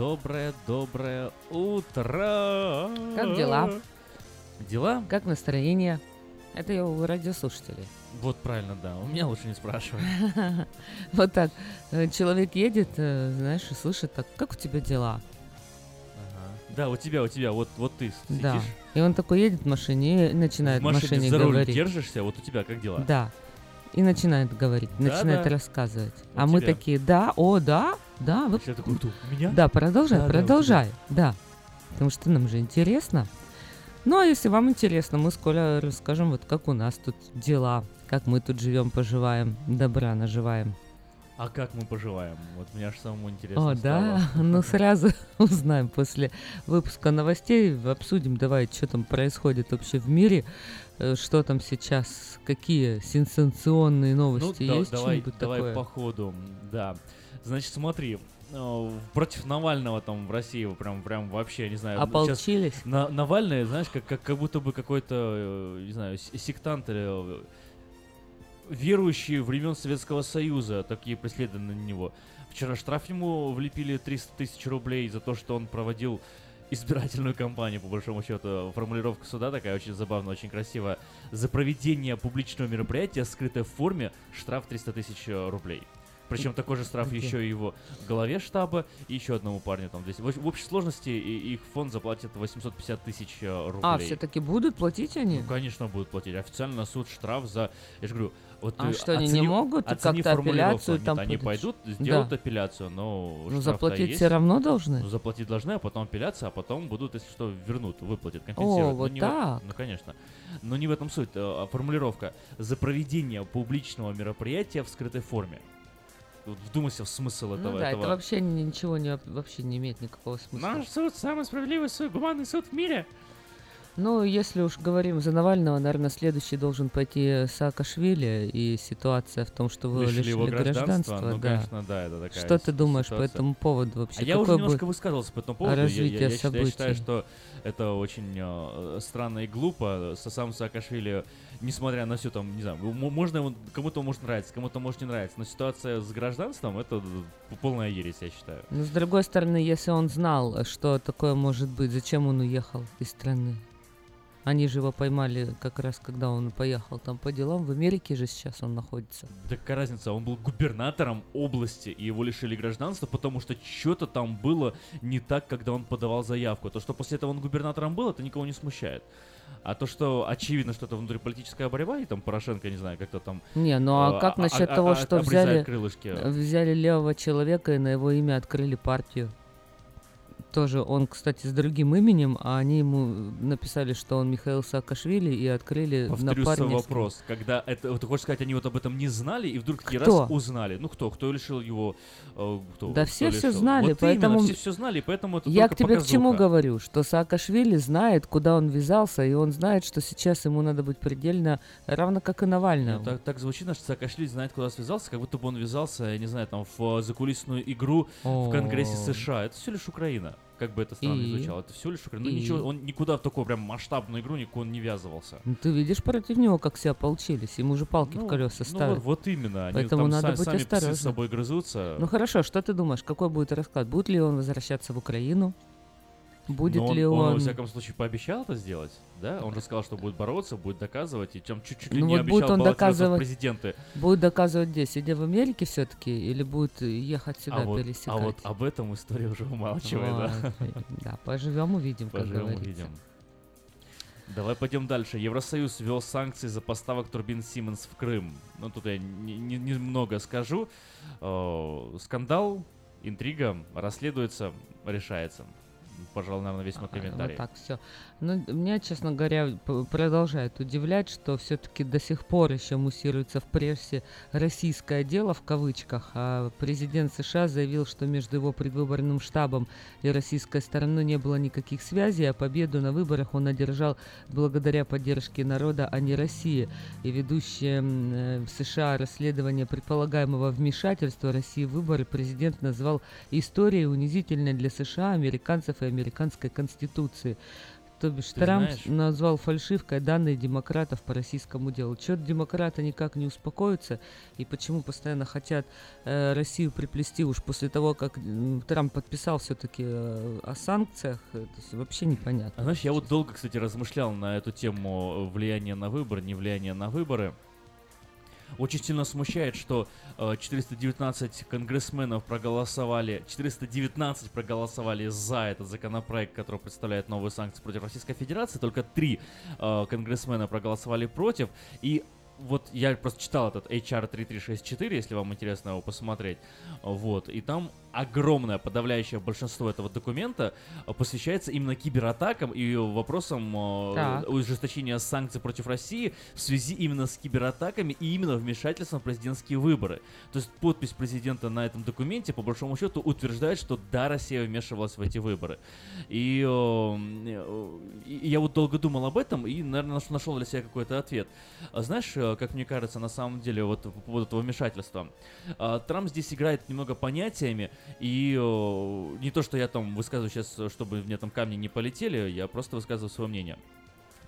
Доброе, доброе утро. Как дела? Дела? Как настроение? Это я у радиослушателей. Вот правильно, да. У меня лучше не спрашивай. [LAUGHS] Вот так. э, Человек едет, э, знаешь, и слышит так, как у тебя дела? Да, у тебя, у тебя, вот, вот ты сидишь. Да. И он такой едет в машине и начинает в машине, машине за руль говорить. держишься, вот у тебя как дела? Да. И начинает говорить, Да, начинает да. рассказывать. У а мы тебя. такие, да, о, да, да. Вы... Я такой, «Кто, меня? Да, продолжай, Да, да, продолжай. Да, Потому что нам же интересно. Ну, а если вам интересно, мы с Коля расскажем, вот как у нас тут дела, как мы тут живем, поживаем, добра наживаем. А как мы поживаем? Вот мне аж самому интересно О, да, [LAUGHS] ну сразу [LAUGHS] узнаем после выпуска новостей, обсудим, давай, что там происходит вообще в мире, э, что там сейчас, какие сенсационные новости ну, да- есть, давай, что-нибудь давай такое? по ходу, да. Значит, смотри, э, против Навального там в России прям, прям вообще, не знаю. Ополчились? На, Навальный, знаешь, как, как, как будто бы какой-то, э, не знаю, сектант или верующие времен Советского Союза, такие преследования на него. Вчера штраф ему влепили 300 тысяч рублей за то, что он проводил избирательную кампанию, по большому счету. Формулировка суда такая очень забавная, очень красивая. За проведение публичного мероприятия, скрытой в форме, штраф 300 тысяч рублей. Причем такой же штраф еще и его главе штаба и еще одному парню там здесь. В, в общей сложности их фонд заплатит 850 тысяч рублей. А, все-таки будут платить они? Ну, конечно, будут платить. Официально суд штраф за... Я же говорю, вот... А э, что, они не могут как-то апелляцию Нет, там они пойдут, сделают Да. апелляцию, но Ну, заплатить есть. все равно должны? Ну, заплатить должны, а потом апелляция, а потом будут, если что, вернут, выплатят, компенсируют. Но вот в- так. Ну, конечно. Но не в этом суть. э, а Формулировка. За проведение публичного мероприятия в скрытой форме. Вот вдумайся в смысл этого. Ну да, этого. это вообще ни- ничего не, вообще не имеет никакого смысла. Наш суд самый справедливый суд, гуманный суд в мире. Ну, если уж говорим за Навального, наверное, следующий должен пойти Саакашвили, и ситуация в том, что вы Лишили лишили его гражданства? гражданства. Ну, да. конечно, да, это такая Что ты думаешь по ситуация. этому поводу вообще? А я уже Какое немножко высказывался по этому поводу. Я- я- развитие я, считаю- событий? я считаю, что это очень э, странно и глупо. Со сам Саакашвили, несмотря на все там, не знаю, можно ему- кому-то может нравиться, кому-то может не нравиться, но ситуация с гражданством это полная ересь, я считаю. Но с другой стороны, если он знал, что такое может быть, зачем он уехал из страны? Они же его поймали как раз, когда он поехал там по делам. В Америке же сейчас он находится. Да какая разница, он был губернатором области, и его лишили гражданства, потому что что-то там было не так, когда он подавал заявку. То, что после этого он губернатором был, это никого не смущает. А то, что очевидно, что это внутриполитическая борьба, и там Порошенко, не знаю, как-то там... Не, ну а э, как насчет того, а- что взяли, крылышки? взяли левого человека и на его имя открыли партию? Тоже он, кстати, с другим именем, а они ему написали, что он Михаил Саакашвили и открыли на Повторю свой парня. вопрос. Когда это, ты хочешь сказать, они вот об этом не знали и вдруг такие Кто? раз узнали. Ну кто? Кто лишил его? э, кто? Да Кто все все знали, Вот поэтому... именно, все все знали, поэтому это Я к тебе к чему показуха. говорю? Что Саакашвили знает, куда он ввязался, и он знает, что сейчас ему надо быть предельно равно как и Навальному. Ну, так, так звучит, что Саакашвили знает, куда связался, как будто бы он ввязался, я не знаю, там, в э, закулисную игру в Конгрессе. США. Это все лишь Украина. Как бы это странно И? звучало. Это все лишь Украина. Ну И? ничего, он никуда в такую прям масштабную игру никуда не ввязывался. Ну, ты видишь против него, как себя получились. Ему же палки в колеса Ну ставят. вот, вот именно. Они Поэтому там надо са- быть сами псы осторожным. с собой грызутся. Ну хорошо, что ты думаешь, какой будет расклад? Будет ли он возвращаться в Украину? Будет он, ли он, он... во всяком случае, пообещал это сделать, да? Он же сказал, что будет бороться, будет доказывать, и чем чуть-чуть Ну не вот обещал будет он доказывать... президенты. Будет доказывать где? Сидя в Америке все-таки? Или будет ехать сюда а, вот, пересекать? а вот об этом история уже умалчивает, да? Вот, Да, поживем увидим, как Поживем говорится. увидим. Давай пойдем дальше. Евросоюз ввел санкции за поставок турбин Siemens в Крым. Ну, тут я не- не- немного скажу. Э, Скандал, интрига, расследуется, решается. Пожалуй, наверное, весь мой комментарий. Вот так все. Ну, меня, честно говоря, продолжает удивлять, что все-таки до сих пор еще муссируется в прессе российское дело в кавычках, а президент США заявил, что между его предвыборным штабом и российской стороной не было никаких связей, а победу на выборах он одержал благодаря поддержке народа, а не России. И ведущее м, э, в США расследование предполагаемого вмешательства России в выборы президент назвал историей унизительной для США, американцев и американской конституции. То бишь Ты Трамп знаешь- назвал фальшивкой данные демократов по российскому делу. Чего демократы никак не успокоятся и почему постоянно хотят э, Россию приплести уж после того, как м, Трамп подписал все-таки о санкциях, э, то есть вообще непонятно. А знаешь, я вот долго, кстати, размышлял на эту тему влияния на выбор, не влияние на выборы. Очень сильно смущает, что э, 419 конгрессменов проголосовали, 419 проголосовали за этот законопроект, который представляет новые санкции против Российской Федерации, только три э, конгрессмена проголосовали против, и вот я просто читал этот HR 3364, если вам интересно его посмотреть, вот, и там огромное подавляющее большинство этого документа э, посвящается именно кибератакам и вопросам э, Так. ужесточения санкций против России в связи именно с кибератаками и именно вмешательством в президентские выборы. То есть подпись президента на этом документе, по большому счету, утверждает, что да, Россия вмешивалась в эти выборы. И, э, э, и я вот долго думал об этом и, наверное, наш- нашел для себя какой-то ответ. А Знаешь, как мне кажется, на самом деле, вот по поводу этого вмешательства, Трамп здесь играет немного понятиями, и э, не то, что я там высказываю сейчас, чтобы мне там камни не полетели, я просто высказываю свое мнение.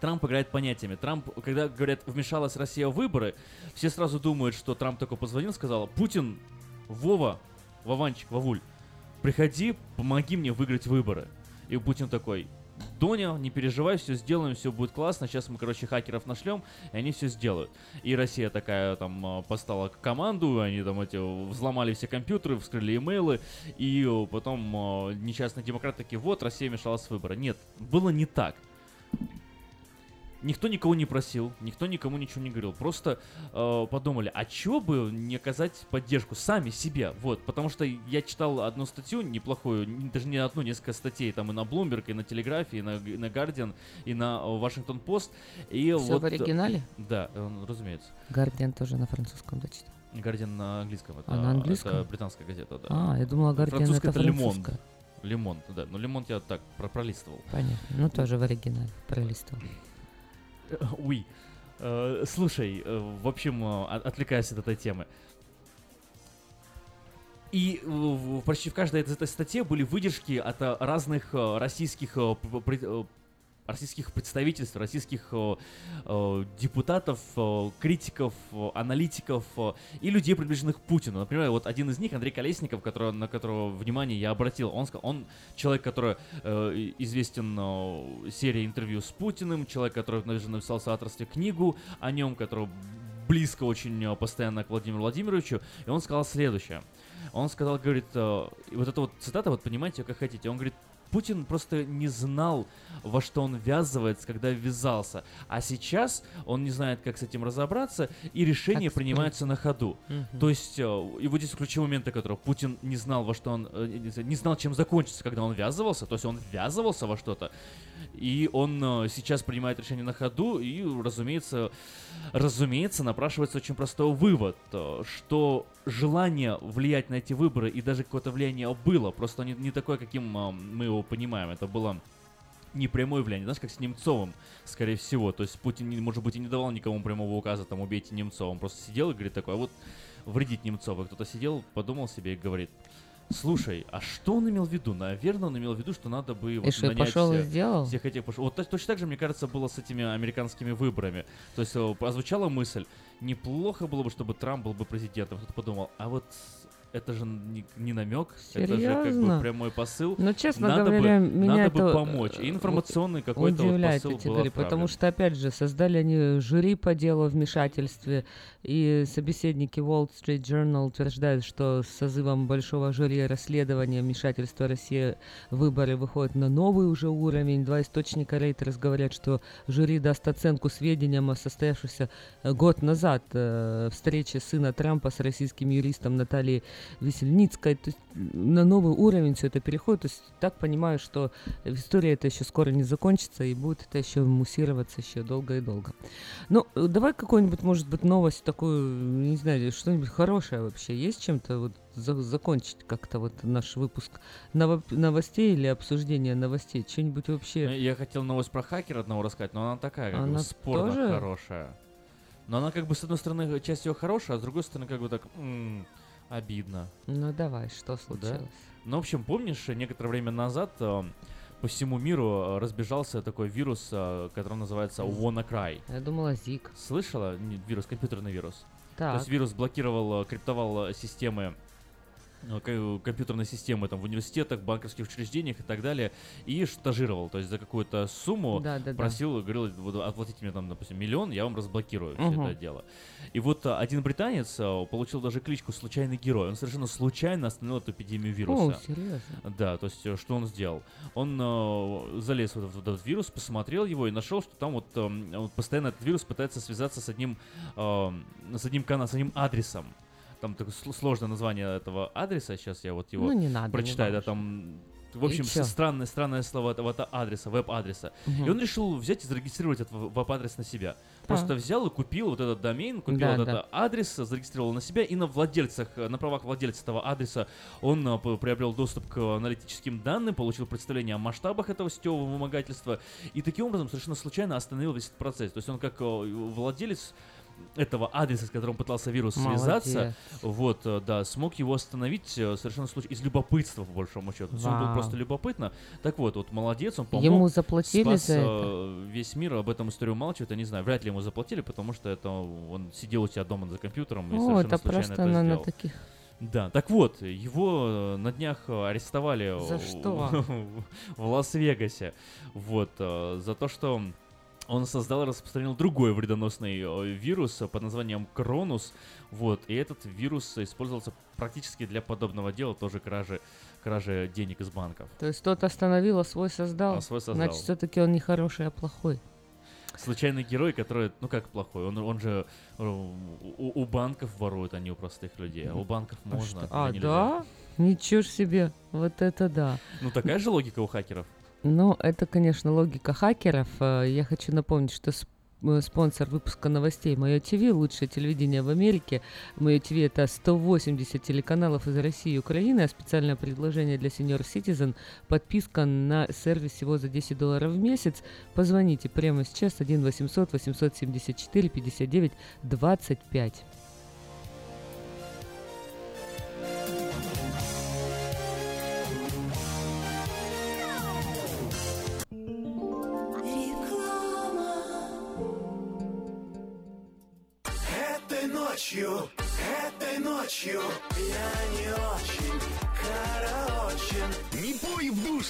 Трамп играет понятиями. Трамп, когда говорят, вмешалась Россия в выборы, все сразу думают, что Трамп такой позвонил, сказал, Путин, Вова, Вованчик, Вовуль, приходи, помоги мне выиграть выборы. И Путин такой, Доня, не переживай, все сделаем, все будет классно. Сейчас мы, короче, хакеров нашлем, и они все сделают. И Россия такая там э, поставила команду, они там эти взломали все компьютеры, вскрыли имейлы, и потом э, несчастные демократы такие, вот, Россия мешалась с выбора. Нет, было не так. Никто никого не просил, никто никому ничего не говорил. Просто э, подумали, а чего бы не оказать поддержку сами себе? Вот, потому что я читал одну статью неплохую, даже не одну, несколько статей там и на Bloomberg, и на Телеграфе, и на, Г- на Guardian, и на э, Washington Post. И Всё вот, в оригинале? Да, э, разумеется. Гардиан тоже на французском дочитал. Guardian на английском. Это, А, на английском? это британская газета, да. А, я думала, Guardian Французская это Monde. французская. Лимон, да. Ну, лимон я так про- пролистывал. Понятно. Ну, тоже в оригинале пролистывал. [LAUGHS] Уи. Э, Слушай, э, в общем, э, от- отвлекаясь от этой темы. И почти в каждой этой статье были выдержки от разных российских российских представительств, российских э, э, депутатов, э, критиков, э, аналитиков э, и людей, приближенных к Путину. Например, вот один из них, Андрей Колесников, которого, на которого внимание я обратил, он он человек, который э, известен э, серией интервью с Путиным, человек, который даже написал в соавторстве книгу о нем, который близко очень э, постоянно к Владимиру Владимировичу, и он сказал следующее. Он сказал, говорит, э, вот эта вот цитата, вот понимаете, как хотите, он говорит, Путин просто не знал, во что он ввязывается, когда ввязался. А сейчас он не знает, как с этим разобраться, и решения Как принимаются на ходу. Мгм. То есть, э, и вот здесь ключевой момент, о котором Путин не знал, во что он, э, не знал, чем закончится, когда он ввязывался, то есть он ввязывался во что-то, и он э, сейчас принимает решение на ходу, и, разумеется, разумеется, напрашивается очень простой вывод, э, что желание влиять на эти выборы и даже какое-то влияние было, просто не, не такое, каким э, мы его понимаем. Это было не прямое влияние, знаешь, как с Немцовым, скорее всего. То есть Путин, может быть, и не давал никому прямого указа, там, убейте Немцова. Он просто сидел и говорит такой, а вот вредить Немцова. Кто-то сидел, подумал себе и говорит, слушай, а что он имел в виду? Наверное, он имел в виду, что надо бы вот что, и нанять пошел и все- сделал? всех этих пошел. Вот точ- точно так же, мне кажется, было с этими американскими выборами. То есть э, прозвучала мысль, неплохо было бы, чтобы Трамп был бы президентом. Кто-то подумал, а вот это же не, не намек, это же как бы Серьезно? прямой посыл. Ну, честно надо говоря, бы, меня надо бы это, помочь. И э, информационный какой-то вот посыл был говорю, потому отправлен. что, опять же, создали они жюри по делу о вмешательстве, и собеседники Wall Street Journal утверждают, что с созывом большого жюри расследования вмешательства России в выборы выходит на новый уже уровень. Два источника Reuters говорят, что жюри даст оценку сведениям о состоявшейся э, год назад э, встрече сына Трампа с российским юристом Натальей Весельницкой. То есть на новый уровень все это переходит. То есть так понимаю, что история это еще скоро не закончится и будет это еще муссироваться еще долго и долго. Ну, э, давай какую-нибудь, может быть, новость такую, не знаю, что-нибудь хорошее вообще. Есть чем-то вот за- закончить как-то вот наш выпуск ново- новостей или обсуждение новостей? Что-нибудь вообще... Ну, Я хотел новость про хакера одного рассказать, но она такая, как бы Она спорно тоже? хорошая. Но она как бы с одной стороны часть ее хорошая, а с другой стороны как бы так м, обидно. Ну давай, что случилось? Ну, в общем, помнишь, некоторое время назад э, по всему миру э, разбежался такой вирус, э, который называется WannaCry. Я думала, Зик. Слышала? Не, Вирус, компьютерный вирус. То Так. есть вирус блокировал, э, криптовал э, системы э, ко- компьютерные системы там в университетах, банковских учреждениях и так далее, и шантажировал, то есть за какую-то сумму Да-да-да. просил, говорил, вот оплатите мне там, допустим, миллион, я вам разблокирую все Мгм. это дело. И вот а, один британец получил даже кличку «Случайный герой», он совершенно случайно остановил эту эпидемию вируса. О, серьезно? Да, то есть э, что он сделал? Он э, залез в этот, в этот вирус, посмотрел его и нашел, что там вот, вот постоянно этот вирус пытается связаться с одним, эм, с одним каналом, с одним адресом. Там такое сл- сложное название этого адреса, сейчас я вот его Ну, не надо, не прочитаю, да, важно. там, в общем, странное, странное слово этого это адреса, веб-адреса. Мгм. И он решил взять и зарегистрировать этот веб-адрес на себя. Просто А. взял и купил вот этот домен, купил Да, вот да. этот адрес, зарегистрировал на себя, и на владельцах, на правах владельца этого адреса он п- приобрел доступ к аналитическим данным, получил представление о масштабах этого сетевого вымогательства, и таким образом совершенно случайно остановил весь этот процесс. То есть он как э, владелец этого адреса, с которым пытался вирус связаться, Молодец. вот, э, да, смог его остановить э, совершенно случайно, из любопытства, по большому счету. То есть он был Вау. просто любопытно. Так вот, вот молодец, он помог. Ему заплатили спас, за это? э, Весь мир об этом историю умалчивает, я не знаю, вряд ли ему заплатили, потому что это он сидел у себя дома за компьютером и О, совершенно это случайно просто это на, на сделал. таких... Да, так вот, его на днях арестовали За в- что? [LAUGHS] в Лас-Вегасе. Вот, за то, что он создал и распространил другой вредоносный э, вирус э, под названием Кронус. Вот, и этот вирус использовался практически для подобного дела, тоже кражи, кражи денег из банков. То есть тот остановил, а свой создал? А свой создал. Значит, все-таки он не хороший, а плохой. Случайный герой, который, ну как плохой, он, он же э, у, у банков ворует, а не у простых людей. А у банков А можно, что? а А, нельзя. да? Ничего ж себе. Вот это да. Ну такая же логика у хакеров. Ну, это, конечно, логика хакеров. Э, Я хочу напомнить, что э, спонсор выпуска новостей Мое ТВ, лучшее телевидение в Америке. Мое ТВ это 180 телеканалов из России и Украины, а специальное предложение для Senior Citizen – подписка на сервис всего за 10 долларов в месяц. Позвоните прямо сейчас 1 800 874 59 25.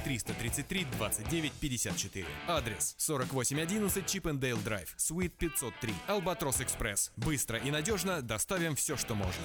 333 29 54. Адрес 4811 Чипендейл Драйв, Суит 503. Албатрос Экспресс. Быстро и надежно доставим все, что можно.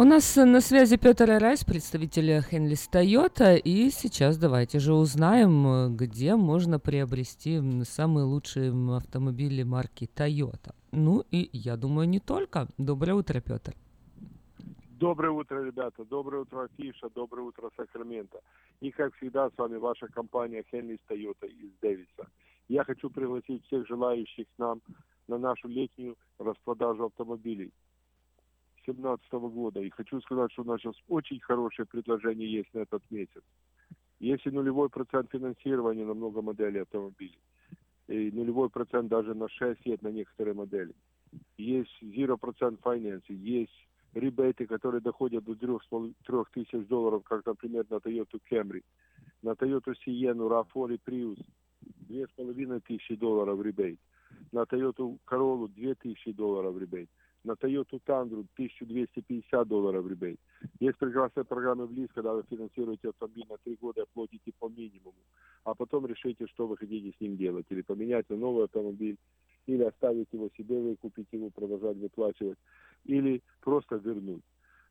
У нас на связи Петр Райс, представитель Хенлис Тойота, и сейчас давайте же узнаем, где можно приобрести самые лучшие автомобили марки Toyota. Ну и я думаю, не только. Доброе утро, Петр. Доброе утро, ребята. Доброе утро, Афиша. Доброе утро, Сакраменто. И, как всегда, с вами ваша компания Хенлис Тойота из Дэвиса. Я хочу пригласить всех желающих нам на нашу летнюю распродажу автомобилей 2017 года. И хочу сказать, что у нас сейчас очень хорошее предложение есть на этот месяц. Есть и нулевой процент финансирования на много моделей автомобилей. И нулевой процент даже на 6 лет на некоторые модели. Есть 0% finance, есть ребейты, которые доходят до 3 тысяч долларов, как, например, на Toyota Camry. На Toyota Sienna, RAV4 и Prius 2,5 тысячи долларов ребейт. На Toyota Corolla 2 тысячи долларов ребейт. На Toyota Tundra 1250 долларов ребейт. Есть прекрасная программа Близ, когда вы финансируете автомобиль на три года и оплатите по минимуму. А потом решите, что вы хотите с ним делать. Или поменять на новый автомобиль, или оставить его себе, выкупить его, продолжать выплачивать, или просто вернуть.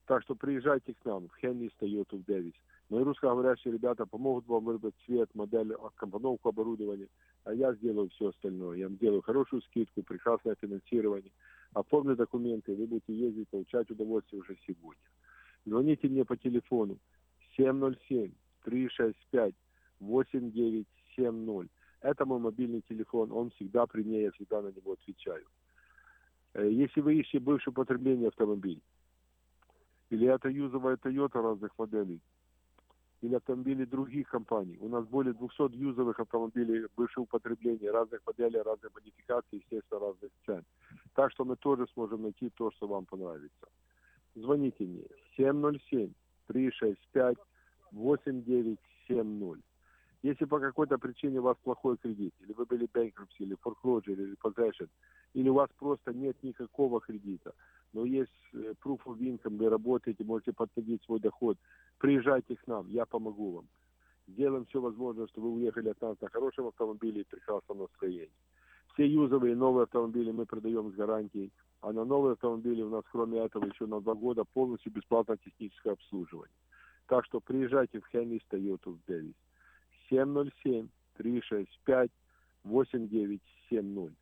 Так что приезжайте к нам в Хеннис Toyota в Дэвис. Мои русскоговорящие ребята помогут вам выбрать цвет, модель, компоновку оборудования, а я сделаю все остальное. Я вам сделаю хорошую скидку, прекрасное финансирование, оформлю документы, вы будете ездить, получать удовольствие уже сегодня. Звоните мне по телефону 365 8970. Это мой мобильный телефон, он всегда при мне, я всегда на него отвечаю. Э, Если вы ищете бывшее потребление автомобиль, или это юзовая Toyota разных моделей, или автомобили других компаний. У нас более 200 юзовых автомобилей бывшего употребления, разных моделей, разных модификаций, естественно, разных цен. Так что мы тоже сможем найти то, что вам понравится. Звоните мне 707-365-8970. Если по какой-то причине у вас плохой кредит, или вы были bankruptcy, или foreclosure, или possession, или у вас просто нет никакого кредита, но есть э, proof of income, вы работаете, можете подтвердить свой доход, приезжайте к нам, я помогу вам. Сделаем все возможное, чтобы вы уехали от нас на хорошем автомобиле и прекрасном настроении. Все юзовые новые автомобили мы продаем с гарантией, а на новые автомобили у нас кроме этого еще на два года полностью бесплатное техническое обслуживание. Так что приезжайте в Хеннис Toyota в Дэвис. 707-365-8970.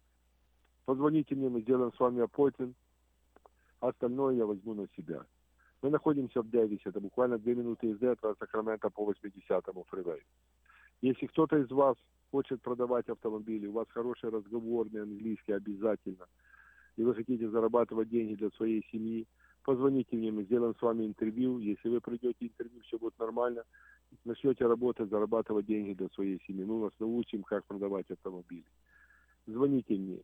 Позвоните мне, мы сделаем с вами appointment. Остальное я возьму на себя. Мы находимся в Дэвисе, это буквально две минуты езды от Сакрамента по 80-му фривею. Если кто-то из вас хочет продавать автомобили, у вас хороший разговорный английский обязательно, и вы хотите зарабатывать деньги для своей семьи, позвоните мне, мы сделаем с вами интервью. Если вы пройдете интервью, все будет нормально, начнете работать, зарабатывать деньги для своей семьи. Мы вас научим, как продавать автомобили. Звоните мне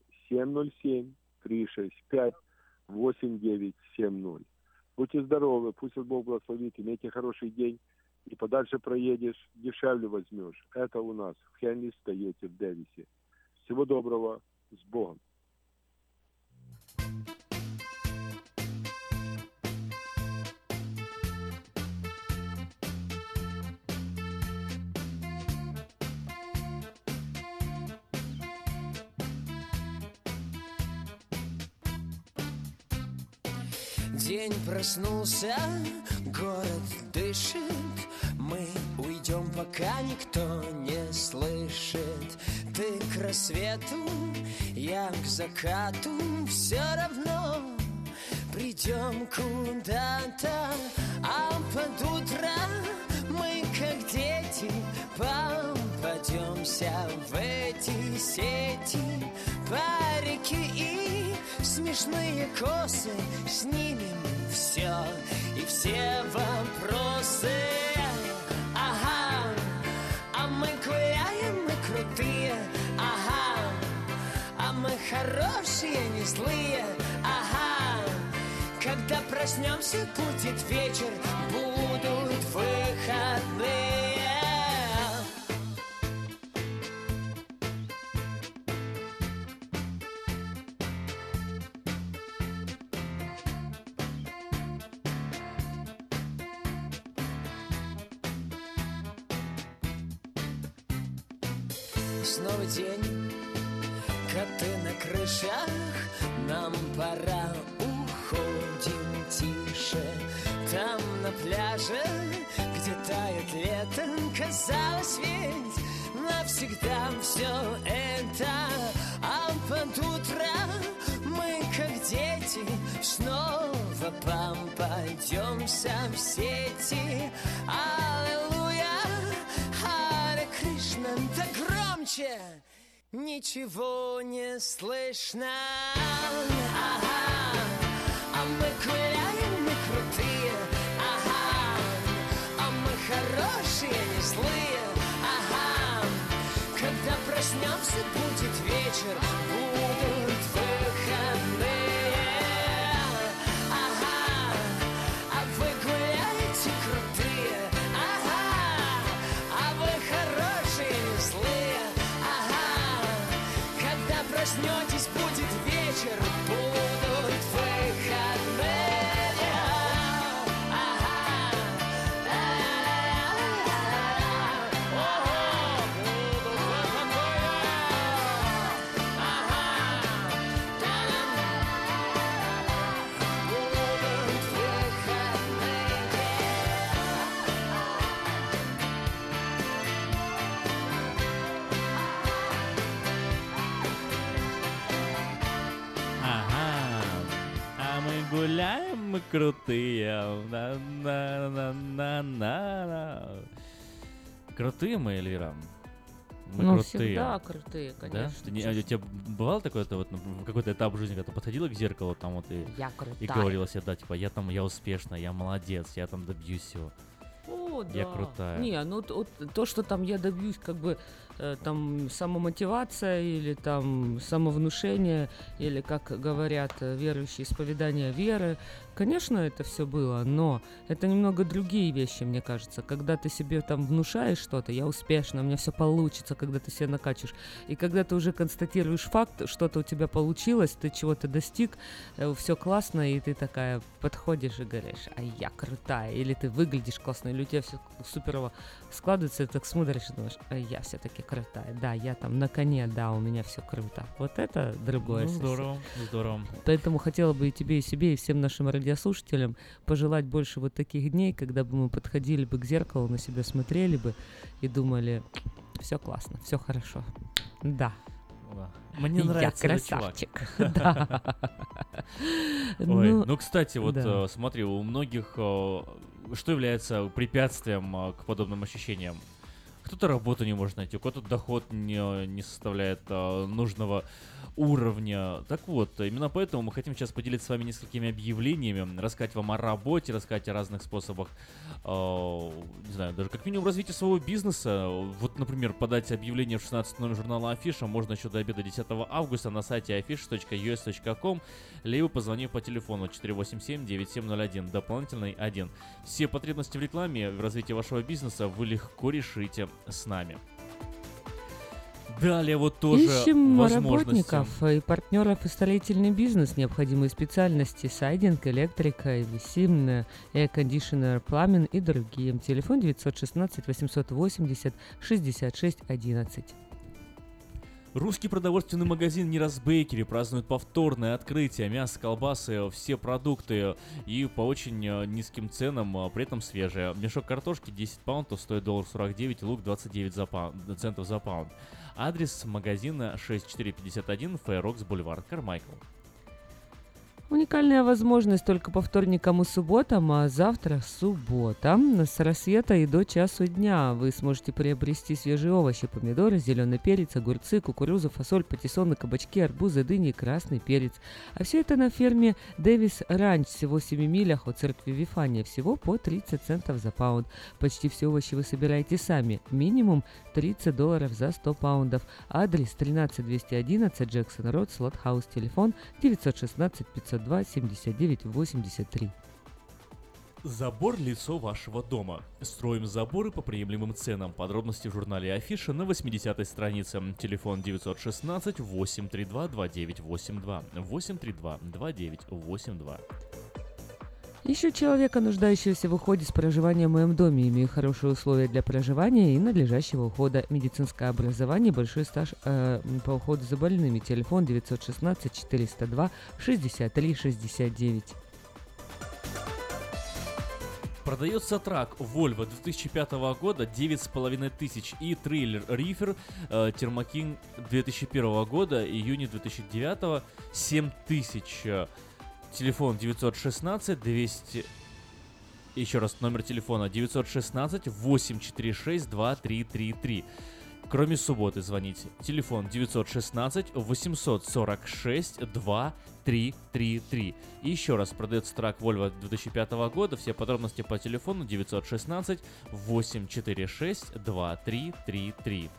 707-365-8970. Будьте здоровы, пусть Бог благословит, имейте хороший день, и подальше проедешь, дешевле возьмешь. Это у нас в Хенли стоите в Дэвисе. Всего доброго, с Богом. День проснулся, город дышит. Мы уйдем, пока никто не слышит. Ты к рассвету, я к закату. Все равно придем куда-то. А под утро мы, как дети Попадемся в эти сети. Парики и смешные косы Снимем все и все вопросы. Ага, а мы гуляем, мы крутые. Ага, а мы хорошие, не злые. Ага, когда проснемся, будет вечер Будут выходные Ничего не слышно. Ага, а мы гуляем, мы крутые. Ага, а мы хорошие, не злые. Ага, когда проснемся, будет вечер. Будут выходные крутые. На-на-на-на-на-на. Крутые мы, Эльвира? Мы Ну, крутые. всегда крутые, Да? конечно. Ты не- а у тебя бывало такое-то вот например, какой-то этап жизни, когда ты подходила к зеркалу там вот и, Я и говорила себе, да, типа, я там, я успешная, я молодец, я там добьюсь всего. О, Я да. крутая. Не, ну вот то, что там я добьюсь, как бы э, там самомотивация или там самовнушение, или, как говорят э, верующие, исповедание веры. Конечно, это все было, но это немного другие вещи, мне кажется. Когда ты себе там внушаешь что-то, я успешна, у меня все получится, когда ты себя накачиваешь. И когда ты уже констатируешь факт, что-то у тебя получилось, ты чего-то достиг, все классно, и ты такая подходишь и говоришь, а я крутая, или ты выглядишь классно, или у тебя все суперово складывается, и ты так смотришь и думаешь, а я все-таки крутая, да, я там на коне, да, у меня все круто. Вот это другое. Ну, здорово, здорово. Поэтому хотела бы и тебе, и себе, и всем нашим радиослушателям пожелать больше вот таких дней, когда бы мы подходили бы к зеркалу, на себя смотрели бы и думали, все классно, все хорошо. Да. Мне нравится Я чувак. красавчик. [LAUGHS] Да. Ой, ну, кстати, вот да. э, смотри, у многих э, что является препятствием э, к подобным ощущениям? Кто-то работу не может найти, у кого-то доход не, не составляет э, нужного уровня. Так вот, именно поэтому мы хотим сейчас поделиться с вами несколькими объявлениями, рассказать вам о работе, рассказать о разных способах, э, не знаю, даже как минимум развития своего бизнеса. Вот, например, подать объявление в 16 номер журнала Афиша можно еще до обеда 10 августа на сайте afisha.us.com, либо позвонив по телефону 487-9701, дополнительный 1. Все потребности в рекламе, в развитии вашего бизнеса вы легко решите с нами. Далее вот тоже Ищем работников и партнеров и строительный бизнес, необходимые специальности, сайдинг, электрика, висим, air-conditioner, пламен и другие. Телефон 916 880 66 11. Русский продовольственный магазин Нирас Бейкери празднует повторное открытие. Мясо, колбасы, все продукты и по очень э, низким ценам, а при этом свежие. Мешок картошки 10 паунтов стоит доллар 49, лук 29 за пау- центов за паунд. Адрес магазина 6451 Фейрокс Бульвар, Кармайкл. Уникальная возможность только по вторникам и субботам, а завтра суббота. С рассвета и до часу дня вы сможете приобрести свежие овощи, помидоры, зеленый перец, огурцы, кукурузу, фасоль, патиссоны, кабачки, арбузы, дыни и красный перец. А все это на ферме Дэвис Ранч, всего в 7 милях от церкви Вифания, всего по 30 центов за паунд. Почти все овощи вы собираете сами, минимум 30 долларов за 100 паундов. Адрес 13211 Джексон Род, Слот Хаус, телефон 916 502 79 83. Забор лицо вашего дома. Строим заборы по приемлемым ценам. Подробности в журнале Афиша на 80 странице. Телефон 916 832 2982 832 2982. Ищу человека, нуждающегося в уходе с проживания в моем доме. Имею хорошие условия для проживания и надлежащего ухода. Медицинское образование, большой стаж э, по уходу за больными. Телефон 916 402 63 69. Продается трак Volvo 2005 года 9,5 тысяч и трейлер Рифер э, Термакин 2001 года июня 2009 7 тысяч. Телефон 916 200 еще раз номер телефона 916 846 2333. Кроме субботы звоните. Телефон 916 846 2333. И еще раз продается трак Volvo 2005 года. Все подробности по телефону 916 846 2333.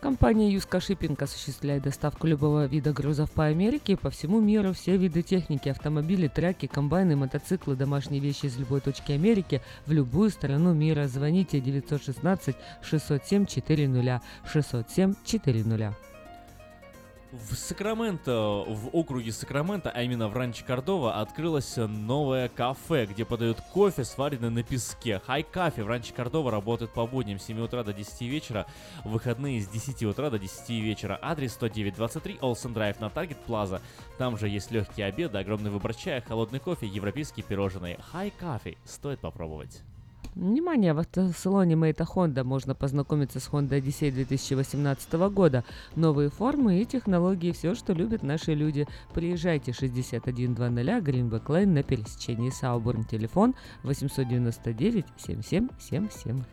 Компания Юска Shipping осуществляет доставку любого вида грузов по Америке и по всему миру. Все виды техники, автомобили, траки, комбайны, мотоциклы, домашние вещи из любой точки Америки в любую страну мира. Звоните 916 607 400 607 400. В Сакраменто, в округе Сакраменто, а именно в Ранче Кордова, открылось новое кафе, где подают кофе, сваренный на песке. Хай Кафе в Ранче Кордова работает по будням с 7 утра до 10 вечера, выходные с 10 утра до 10 вечера. Адрес 10923 Олсен Драйв на Таргет Плаза. Там же есть легкие обеды, огромный выбор чая, холодный кофе, европейские пирожные. Хай Кафе, стоит попробовать. Внимание, в автосалоне Мейта Honda можно познакомиться с Honda Odyssey 2018 года. Новые формы и технологии, все, что любят наши люди. Приезжайте 6100 Greenback Lane на пересечении Сауборн. Телефон 899 7777.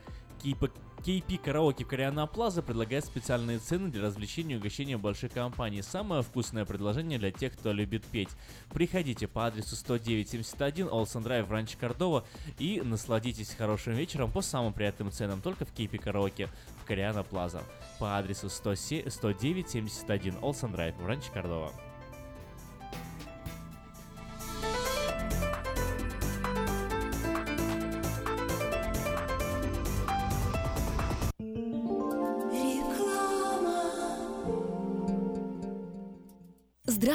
KP KP Караоке в Кориана Плаза предлагает специальные цены для развлечений и угощения больших компаний. Самое вкусное предложение для тех, кто любит петь. Приходите по адресу 10971 Олсен Драйв, Ранч Кордова и насладитесь хорошим вечером по самым приятным ценам только в KP Караоке в Кориана Плаза по адресу 107 10971 Олсен Драйв, Ранч Кордова.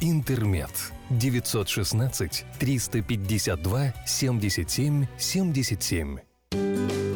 «Интермед». 916 352 77 77.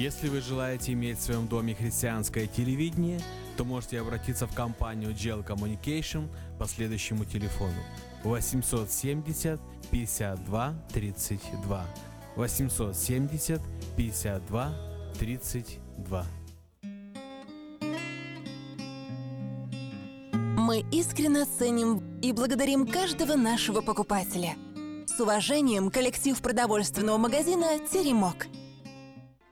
Если вы желаете иметь в своем доме христианское телевидение, то можете обратиться в компанию Gel Communication по следующему телефону 870 52 32 870 52 32 Мы искренне ценим и благодарим каждого нашего покупателя. С уважением, коллектив продовольственного магазина «Теремок».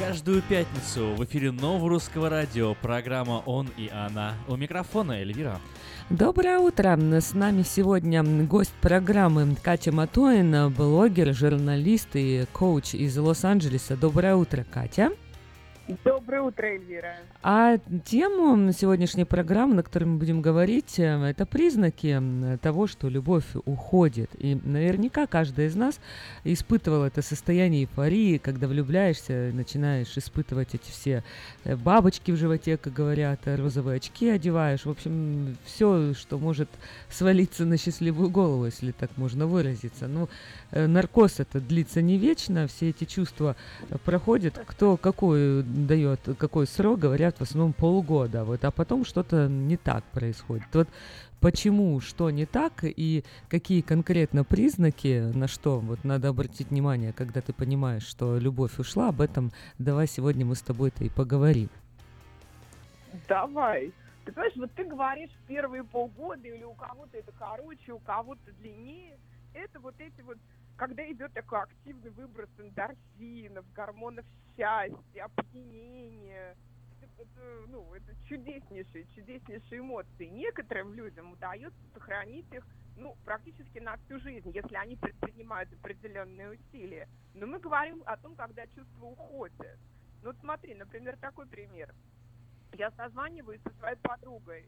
Каждую пятницу в эфире нового русского радио программа «Он и она». У микрофона Эльвира. Доброе утро! С нами сегодня гость программы Катя Матоина, блогер, журналист и коуч из Лос-Анджелеса. Доброе утро, Катя! Доброе утро, Эльвира. А тему сегодняшней программы, на которой мы будем говорить, э, это признаки того, что любовь уходит. И наверняка каждый из нас испытывал это состояние эйфории, когда влюбляешься, начинаешь испытывать эти все э, бабочки в животе, как говорят, э, розовые очки одеваешь. В общем, все, что может свалиться на счастливую голову, если так можно выразиться. Ну, наркоз это длится не вечно, все эти чувства проходят. Кто какой дает, какой срок, говорят в основном полгода. Вот, а потом что-то не так происходит. Вот почему, что не так и какие конкретно признаки, на что вот надо обратить внимание, когда ты понимаешь, что любовь ушла, об этом давай сегодня мы с тобой-то и поговорим. Давай. Ты понимаешь, вот ты говоришь первые полгода, или у кого-то это короче, у кого-то длиннее. Это вот эти вот, когда идет такой активный выброс эндорфинов, гормонов счастья, опьянения. Это, ну, это чудеснейшие, чудеснейшие эмоции. Некоторым людям удается сохранить их ну, практически на всю жизнь, если они предпринимают определенные усилия. Но мы говорим о том, когда чувства уходят. Ну вот смотри, например, такой пример. Я созваниваюсь со своей подругой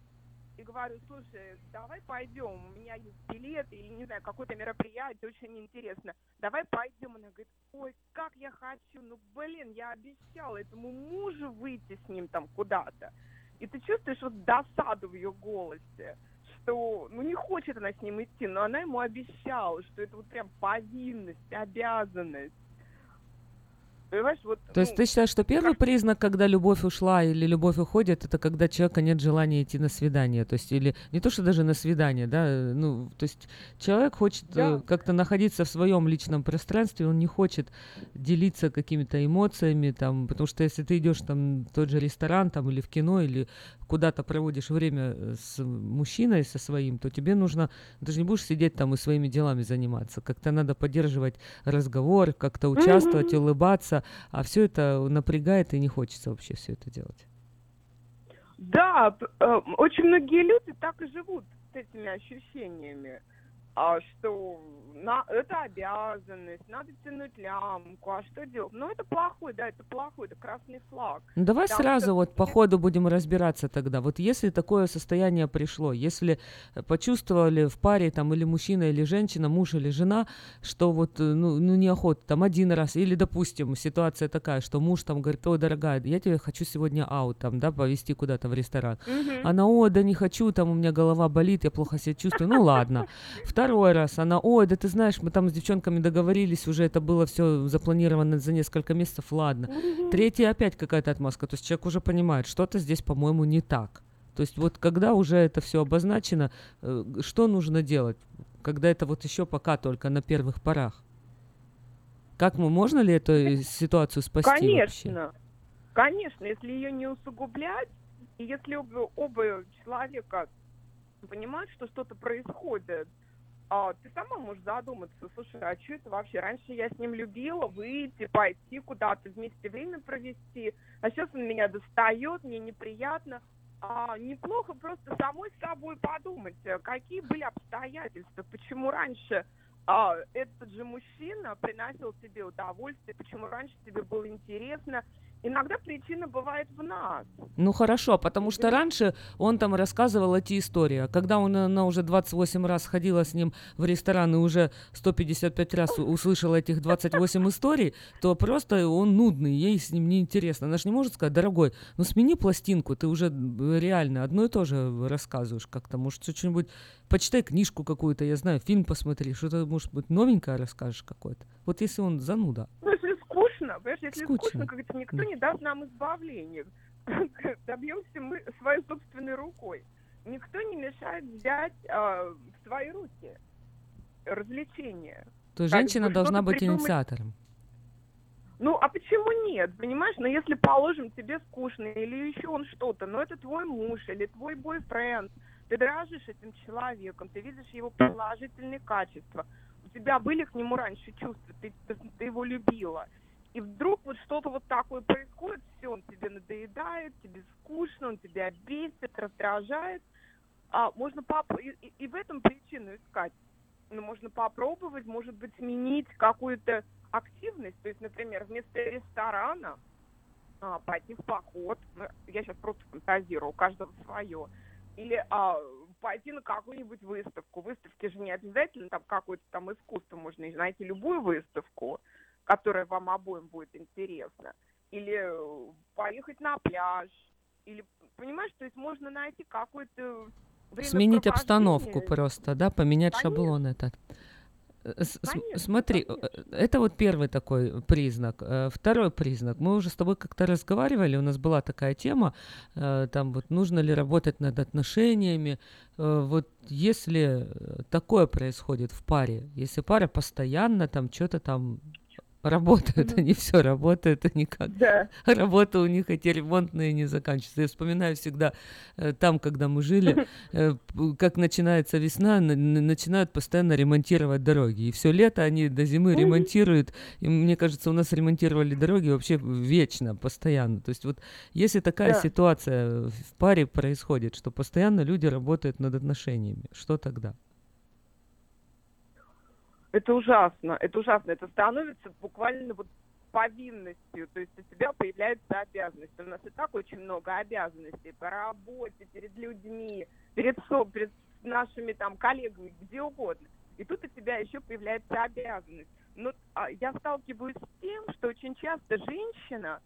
и говорю, слушай, давай пойдем, у меня есть билеты или, не знаю, какое-то мероприятие, очень интересно. Давай пойдем. Она говорит, ой, как я хочу, ну, блин, я обещала этому мужу выйти с ним там куда-то. И ты чувствуешь вот досаду в ее голосе, что, ну, не хочет она с ним идти, но она ему обещала, что это вот прям повинность, обязанность. Понимаешь, вот... То есть ну, ты считаешь, что первый признак, когда любовь ушла или любовь уходит, это когда человека нет желания идти на свидание, то есть или не то, что даже на свидание, да, э, ну, то есть человек хочет э, Да. как-то находиться в своем личном пространстве, он не хочет делиться какими-то эмоциями, там, потому что если ты идешь там в тот же ресторан, там, или в кино, или куда-то проводишь время э, с мужчиной со своим, то тебе нужно, ты же не будешь сидеть там и своими делами заниматься, как-то надо поддерживать разговор, как-то участвовать, Мгм. улыбаться, а все это напрягает и не хочется вообще все это делать. Да, э, очень многие люди так и живут с этими ощущениями, а, что на, это обязанность, надо тянуть лямку, а что делать? Ну, это плохой, да, это плохой, это красный флаг. Ну, давай Потому сразу что вот по ходу будем разбираться тогда. Вот если такое состояние пришло, если э, почувствовали в паре там или мужчина, или женщина, муж или жена, что вот, э, ну, ну неохота, там один раз, или, допустим, ситуация такая, что муж там говорит, ой, дорогая, я тебе хочу сегодня аут, там, да, повезти куда-то в ресторан. Мгм. Она, ой, да не хочу, там у меня голова болит, я плохо себя чувствую. Ну ладно. Второй [LAUGHS] раз она, ой, да ты знаешь, мы там с девчонками договорились, уже это было все запланировано за несколько месяцев, ладно. Третий опять какая-то отмазка, то есть человек уже понимает, что-то здесь, по-моему, не так. То есть вот когда уже это все обозначено, э, что нужно делать, когда это вот еще пока только на первых порах? Как мы, можно ли эту э, ситуацию спасти вообще? Конечно, конечно, если ее не усугублять, и если оба, оба человека понимают, что что-то происходит, а, ты сама можешь задуматься, слушай, а что это вообще? Раньше я с ним любила выйти, пойти куда-то, вместе время провести, а сейчас он меня достает, мне неприятно. А, неплохо просто самой с собой подумать, э, какие были обстоятельства, почему раньше а, этот же мужчина приносил тебе удовольствие, почему раньше тебе было интересно. Иногда причина бывает в нас. Ну хорошо, потому что раньше он там рассказывал эти истории, а когда он, она уже 28 раз ходила с ним в ресторан и уже 155 раз услышала этих 28 историй, то просто он нудный, ей с ним неинтересно. Она же не может сказать, дорогой, ну смени пластинку, ты уже э, реально одно и то же рассказываешь как-то, может что-нибудь, почитай книжку какую-то, я знаю, фильм посмотри, что-то, может быть, новенькое расскажешь какое-то. Вот если он зануда. Ну, скучно, понимаешь, если Скучно. скучно, как говорится, никто не даст нам избавления. [LAUGHS] Добьемся мы своей собственной рукой. Никто не мешает взять а, в свои руки развлечения. То есть женщина бы должна быть придумать. инициатором. Ну, а почему нет? Понимаешь, но если, положим, тебе скучно или еще он что-то, но это твой муж или твой бойфренд, ты дрожишь этим человеком, ты видишь его положительные качества, у тебя были к нему раньше чувства, ты, ты его любила. И вдруг вот что-то вот такое происходит, все, он тебе надоедает, тебе скучно, он тебя бесит, раздражает. А можно поп- и, и- и в этом причину искать. Ну, можно попробовать, может быть, сменить какую-то активность. То есть, например, вместо ресторана а, пойти в поход. Ну, Я сейчас просто фантазирую, у каждого свое. Или а, пойти на какую-нибудь выставку. Выставки же не обязательно там какое-то там искусство. Можно найти любую выставку, которая вам обоим будет интересна. Или э, поехать на пляж. Или, понимаешь, то есть можно найти какой-то Сменить обстановку просто, да, поменять Конечно. шаблон этот. Э, с- Конечно, Смотри, э, это вот первый такой признак. Второй признак. Мы уже с тобой как-то разговаривали, у нас была такая тема, там вот нужно ли работать над отношениями. Вот если такое происходит в паре, если пара постоянно там что-то там работают, они все работают, и никак. Да. [LAUGHS] Работа у них эти ремонтные не заканчиваются. Я вспоминаю всегда э, там, когда мы жили, [LAUGHS] э, как начинается весна, на- на- начинают постоянно ремонтировать дороги. И все лето они до зимы ремонтируют. И мне кажется, у нас ремонтировали дороги вообще вечно, постоянно. То есть вот если такая Да. ситуация в паре происходит, что постоянно люди работают над отношениями, что тогда? Это ужасно, это ужасно. Это становится буквально вот повинностью, то есть у тебя появляется обязанность. У нас и так очень много обязанностей по работе, перед людьми, перед, со- перед нашими там коллегами, где угодно. И тут у тебя еще появляется обязанность. Но а, я сталкиваюсь с тем, что очень часто женщина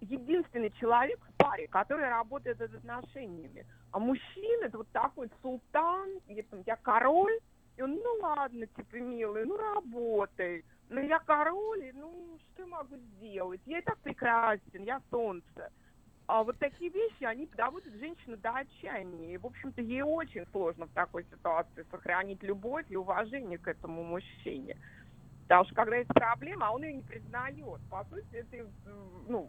единственный человек в паре, который работает над отношениями. А мужчина это вот такой султан, где там я король, и он, ну ладно, типа, милый, ну работай. Ну я король, и, ну что могу сделать? Я и так прекрасен, я солнце. А вот такие вещи, они доводят женщину до отчаяния. И, в общем-то, ей очень сложно в такой ситуации сохранить любовь и уважение к этому мужчине. Потому что когда есть проблема, а он ее не признает. По сути, это, ну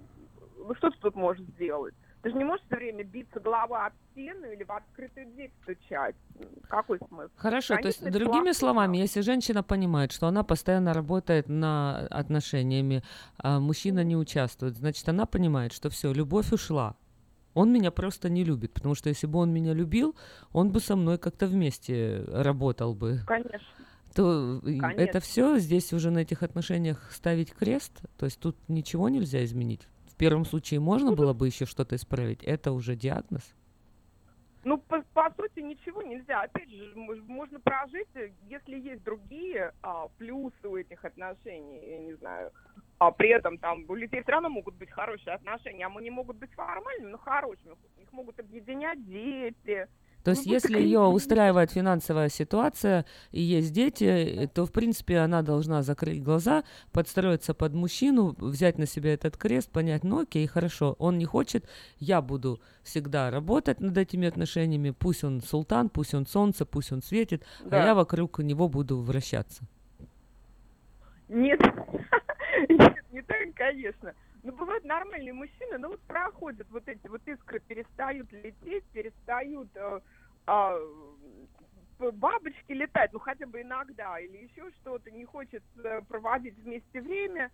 что ты тут можешь сделать? Ты же не можешь все время биться головой об стену или в открытую дверь стучать. Какой смысл? Хорошо, то есть, Конечно, другими плохо. словами, если женщина понимает, что она постоянно работает на отношениями, а мужчина не участвует, значит, она понимает, что все, любовь ушла. Он меня просто не любит, потому что если бы он меня любил, он бы со мной как-то вместе работал бы. Конечно. То и это Конечно. все здесь уже на этих отношениях ставить крест, то есть тут ничего нельзя изменить. В первом случае можно было бы еще что-то исправить, это уже диагноз. Ну, по, по сути, ничего нельзя. Опять же, можно прожить, э, если есть другие а, плюсы у этих отношений, я не знаю. А при этом там у людей все равно могут быть хорошие отношения, а мы не могут быть формальными, но хорошими. Их могут объединять дети. То есть, Ну, вот если ее устраивает финансовая ситуация и есть дети, э, то, в принципе, она должна закрыть глаза, подстроиться под мужчину, взять на себя этот крест, понять, ну окей, хорошо, он не хочет, я буду всегда работать над этими отношениями, пусть он султан, пусть он солнце, пусть он светит, а Да. я вокруг него буду вращаться. Нет, [LAUGHS] нет, не так, конечно. Ну, бывают нормальные мужчины, но вот проходят вот эти вот искры, перестают лететь, перестают э, п- бабочки летать, ну, хотя бы иногда, или еще что-то, не хочет э, проводить вместе время.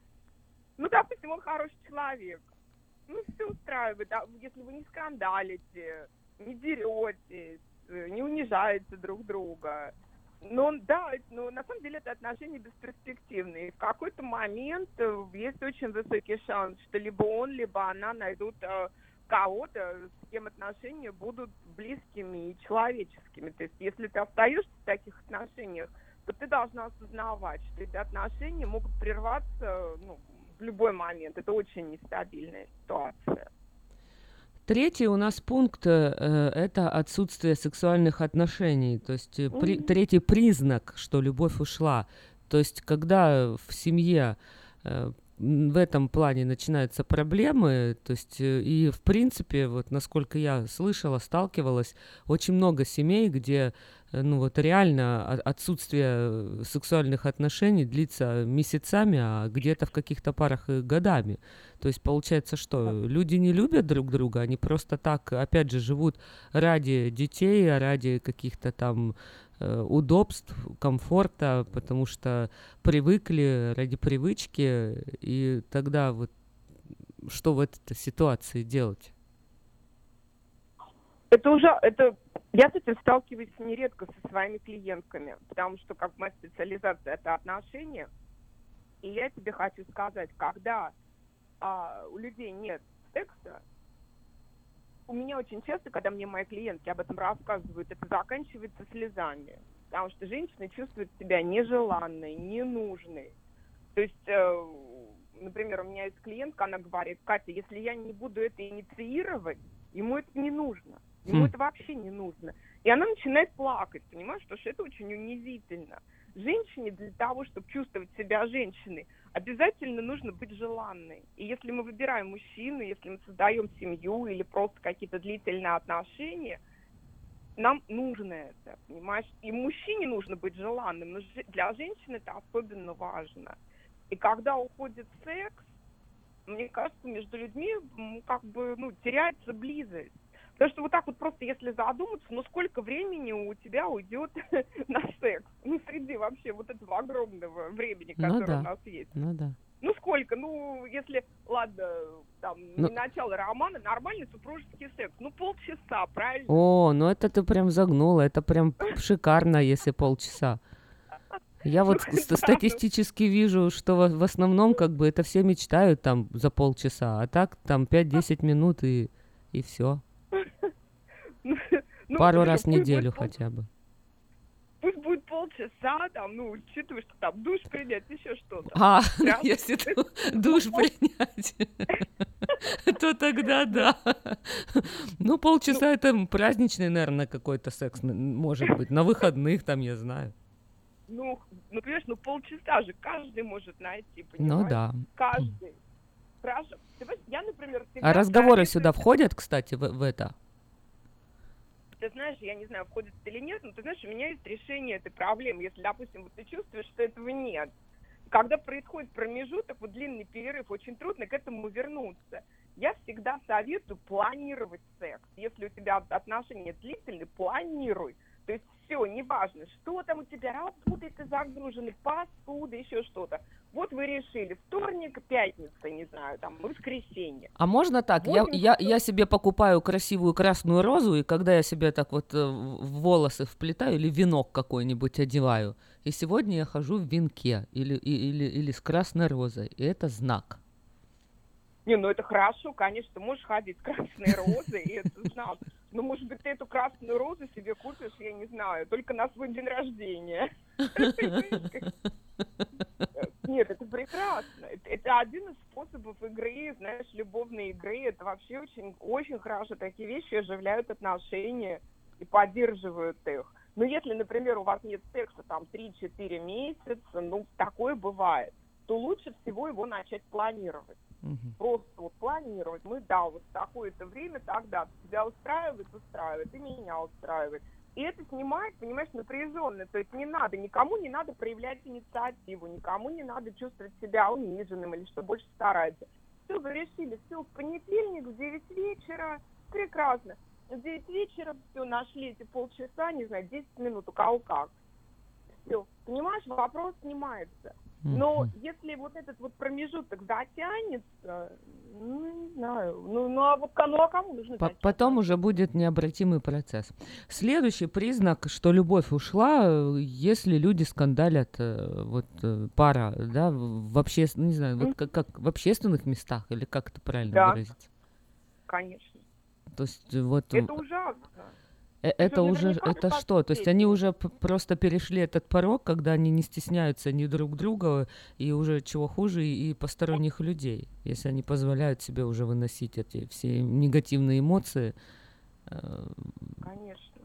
Ну, допустим, он хороший человек. Ну, все устраивает, а если вы не скандалите, не деретесь, э, не унижаете друг друга. Ну, да, но на самом деле это отношения бесперспективные. В какой-то момент э, есть очень высокий шанс, что либо он, либо она найдут э, кого-то, с кем отношения будут близкими и человеческими. То есть, если ты остаешься в таких отношениях, то ты должна осознавать, что эти отношения могут прерваться ну, в любой момент. Это очень нестабильная ситуация. Третий у нас пункт э, это отсутствие сексуальных отношений. То есть э, при- третий признак, что любовь ушла. То есть когда в семье э, в этом плане начинаются проблемы, то есть э, и в принципе, вот насколько я слышала, сталкивалась, очень много семей, где ну вот реально отсутствие э, сексуальных отношений длится месяцами, а где-то в каких-то парах и годами. То есть получается, что люди не любят друг друга, они просто так, опять же, живут ради детей, ради каких-то там э, удобств, комфорта, потому что привыкли ради привычки, и тогда вот что в этой ситуации делать? Это уже, это, я с этим сталкиваюсь нередко со своими клиентками, потому что как моя специализация это отношения, и я тебе хочу сказать, когда а, у людей нет секса, у меня очень часто, когда мне мои клиентки об этом рассказывают, это заканчивается слезами, потому что женщина чувствует себя нежеланной, ненужной. То есть, э, например, у меня есть клиентка, она говорит, Катя, если я не буду это инициировать, ему это не нужно. Ему Хм. это вообще не нужно. И она начинает плакать, понимаешь, потому что это очень унизительно. Женщине для того, чтобы чувствовать себя женщиной, обязательно нужно быть желанной. И если мы выбираем мужчину, если мы создаем семью или просто какие-то длительные отношения, нам нужно это, понимаешь? И мужчине нужно быть желанным, но для женщины это особенно важно. И когда уходит секс, мне кажется, между людьми как бы ну, теряется близость. Потому что вот так вот просто, если задуматься, ну сколько времени у тебя уйдет [LAUGHS] на секс? Ну, среди вообще вот этого огромного времени, Ну которое да. у нас есть. Ну да. Ну сколько? Ну, если, ладно, там, Ну- не начало романа, нормальный супружеский секс. Ну, полчаса, правильно? О, ну это ты прям загнула, это прям шикарно, если полчаса. Я [LAUGHS] вот Ну, ст- статистически вижу, что в в основном как бы это все мечтают там за полчаса, а так там 5-10 минут и, и все. [LAUGHS] Ну, Пару слушай, раз в неделю хотя бы. Пусть будет полчаса, там, ну, учитывая, что там душ принять, еще что-то. А, [LAUGHS] Прям- [LAUGHS] если ду- душ принять, то тогда да. Ну, полчаса это праздничный, наверное, какой-то секс, может быть, на выходных там, я знаю. Ну, ну, понимаешь, ну полчаса же каждый может найти, Ну понимаешь? да. Каждый. Ты я, например, А разговоры сюда входят, кстати, в, в это? Ты знаешь, я не знаю, входит это или нет, но ты знаешь, у меня есть решение этой проблемы. Если, допустим, вот ты чувствуешь, что этого нет. Когда происходит промежуток, вот длинный перерыв, очень трудно к этому вернуться. Я всегда советую планировать секс. Если у тебя отношения длительные, планируй. То есть все, неважно, что там у тебя, работы ты загружены, посуда, еще что-то. Вот вы решили, вторник, пятница, не знаю, там, воскресенье. А можно так? Я, я, я себе покупаю красивую красную розу, и когда я себе так вот э, в волосы вплетаю или венок какой-нибудь одеваю, и сегодня я хожу в венке или, или, или с красной розой, и это знак. Не, ну это хорошо, конечно, ты можешь ходить с красной [LAUGHS] розой, и это знак. Но, может быть, ты эту красную розу себе купишь, я не знаю, только на свой день рождения. [LAUGHS] Нет, это прекрасно. Это, это один из способов игры, знаешь, любовной игры. Это вообще очень, очень хорошо. Такие вещи оживляют отношения и поддерживают их. Но если, например, у вас нет секса там 3-4 месяца, ну, такое бывает, то лучше всего его начать планировать просто вот планировать. Мы, да, вот такое-то время, тогда тебя устраивает, устраивает, и меня устраивает. И это снимает, понимаешь, напряженно. То есть не надо, никому не надо проявлять инициативу, никому не надо чувствовать себя униженным или что больше стараться. Все, вы решили, все, в понедельник в 9 вечера, прекрасно. В 9 вечера все, нашли эти полчаса, не знаю, 10 минут, у кого как. Все, понимаешь, вопрос снимается. Но если вот этот вот промежуток затянется, ну, не знаю, ну, ну а вот ну, а кому нужно По-? Потом уже будет необратимый процесс. Следующий признак, что любовь ушла, если люди скандалят, э, вот э, пара, да, в обществ- не знаю, вот как, как в общественных местах или как это правильно Да. выразить? Конечно. То есть вот Это ужасно. Э, это уже это что? То есть они уже просто перешли этот порог, когда они не стесняются ни друг друга и уже чего хуже и посторонних людей, если они позволяют себе уже выносить эти все негативные эмоции. э, Конечно.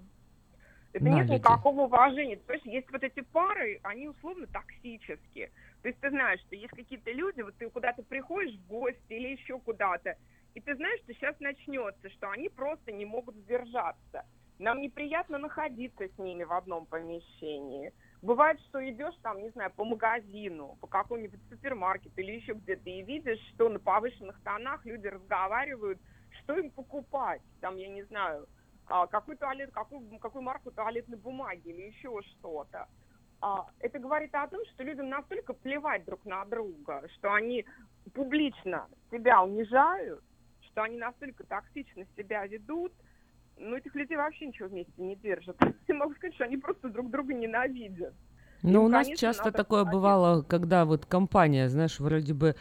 Это На нет никакого уважения. То есть есть вот эти пары, они условно токсические. То есть ты знаешь, что есть какие-то люди, вот ты куда-то приходишь в гости или еще куда-то, и ты знаешь, что сейчас начнется, что они просто не могут сдержаться. Нам неприятно находиться с ними в одном помещении. Бывает, что идешь там, не знаю, по магазину, по какому-нибудь супермаркету или еще где-то, и видишь, что на повышенных тонах люди разговаривают, что им покупать. Там, я не знаю, а, какой туалет, какую, какую марку туалетной бумаги или еще что-то. А, это говорит о том, что людям настолько плевать друг на друга, что они публично себя унижают, что они настолько токсично себя ведут, ну, этих людей вообще ничего вместе не держат. [LAUGHS] Я могу сказать, что они просто друг друга ненавидят. Ну, у нас конечно, часто такое бывало, когда вот компания, знаешь, вроде бы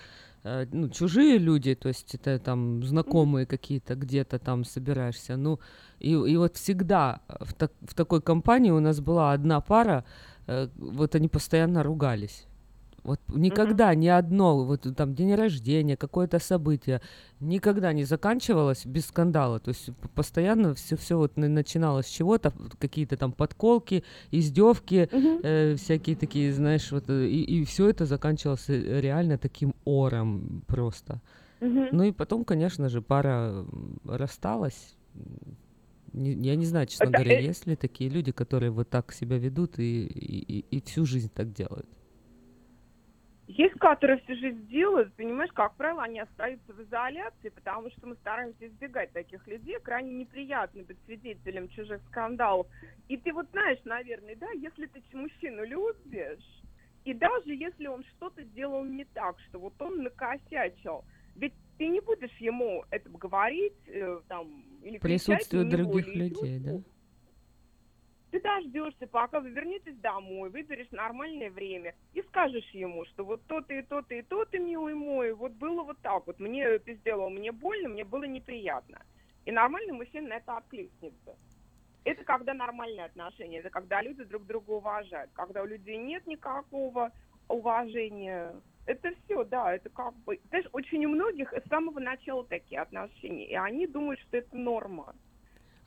э, ну, чужие люди, то есть это там знакомые какие-то, где-то там собираешься. Ну, и, и вот всегда в, так- в такой компании у нас была одна пара, э, вот они постоянно ругались. Вот никогда ни одно, вот там день рождения, какое-то событие, никогда не заканчивалось без скандала. То есть постоянно все, все вот на- начиналось с чего-то, какие-то там подколки, издевки, э, всякие такие, знаешь, вот, э, и, и все это заканчивалось э, реально таким ором просто. Мгм. Ну и потом, конечно же, пара рассталась. Не- я не знаю, честно говоря, есть ли такие люди, которые вот так себя ведут и, и- и всю жизнь так делают. Есть, которые всю жизнь делают, понимаешь, как правило, они остаются в изоляции, потому что мы стараемся избегать таких людей. Крайне неприятно быть свидетелем чужих скандалов. И ты вот знаешь, наверное, да, если ты мужчину любишь, и даже если он что-то сделал не так, что вот он накосячил, ведь ты не будешь ему это говорить, э, там, или него, других людей, да? Ты дождешься, пока вы вернетесь домой, выберешь нормальное время и скажешь ему, что вот то-то и то-то и то-то, милый мой, вот было вот так вот. Мне ты сделал, мне больно, мне было неприятно. И нормальный мужчина на это откликнется. Это когда нормальные отношения, это когда люди друг друга уважают. Когда у людей нет никакого уважения, это все, да, это как бы... Знаешь, очень у многих с самого начала такие отношения, и они думают, что это норма.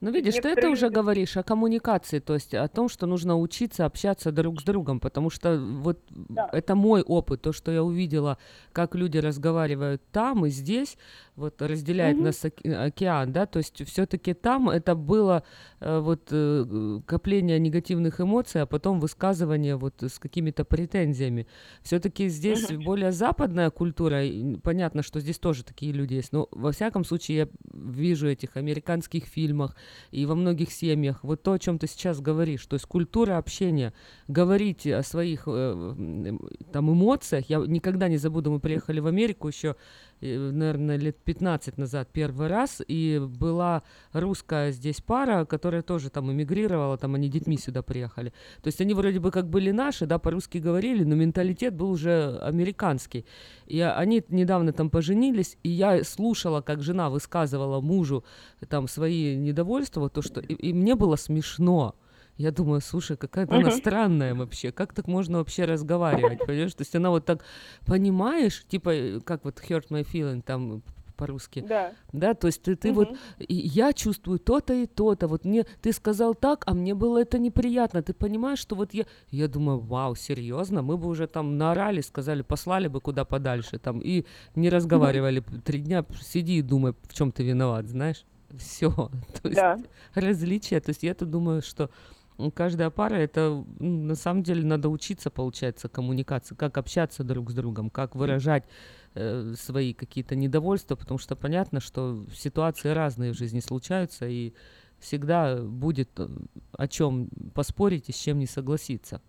Ну, видишь, ты это Некоторые уже говоришь о коммуникации, то есть о том, что нужно учиться общаться друг с другом, потому что вот это мой опыт, то, что я увидела, как люди разговаривают там и здесь, вот разделяет Мгм. нас оке- океан, да, то есть все-таки там это было э, вот э, копление негативных эмоций, а потом высказывание вот с какими-то претензиями. Все-таки здесь более западная культура, понятно, что здесь тоже такие люди есть, но во всяком случае я вижу этих американских фильмах и во многих семьях вот то, о чем ты сейчас говоришь, то есть культура общения, говорить о своих э, там эмоциях. Я никогда не забуду, мы приехали в Америку еще, наверное, лет 15 назад первый раз, и была русская здесь пара, которая тоже там эмигрировала, там они детьми сюда приехали. То есть они вроде бы как были наши, да, по-русски говорили, но менталитет был уже американский. И они недавно там поженились, и я слушала, как жена высказывала мужу там свои недовольства, то, что... И, и мне было смешно. Я думаю, слушай, какая-то она странная вообще. Как так можно вообще разговаривать, понимаешь? То есть она вот так, понимаешь, типа, э, как вот hurt my feeling там по-русски. Да. Да, то есть ты, ты вот, Мгм. и я чувствую то-то и то-то, вот мне, ты сказал так, а мне было это неприятно, ты понимаешь, что вот я, я думаю, вау, серьезно, мы бы уже там наорали, сказали, послали бы куда подальше, там, и не разговаривали три дня, сиди и думай, в чем ты виноват, знаешь, все, [LAUGHS] то есть Да. различия, то есть я-то думаю, что каждая пара, это на самом деле надо учиться, получается, коммуникации, как общаться друг с другом, как выражать э, свои какие-то недовольства, потому что понятно, что ситуации разные в жизни случаются, и всегда будет э, о чем поспорить и с чем не согласиться.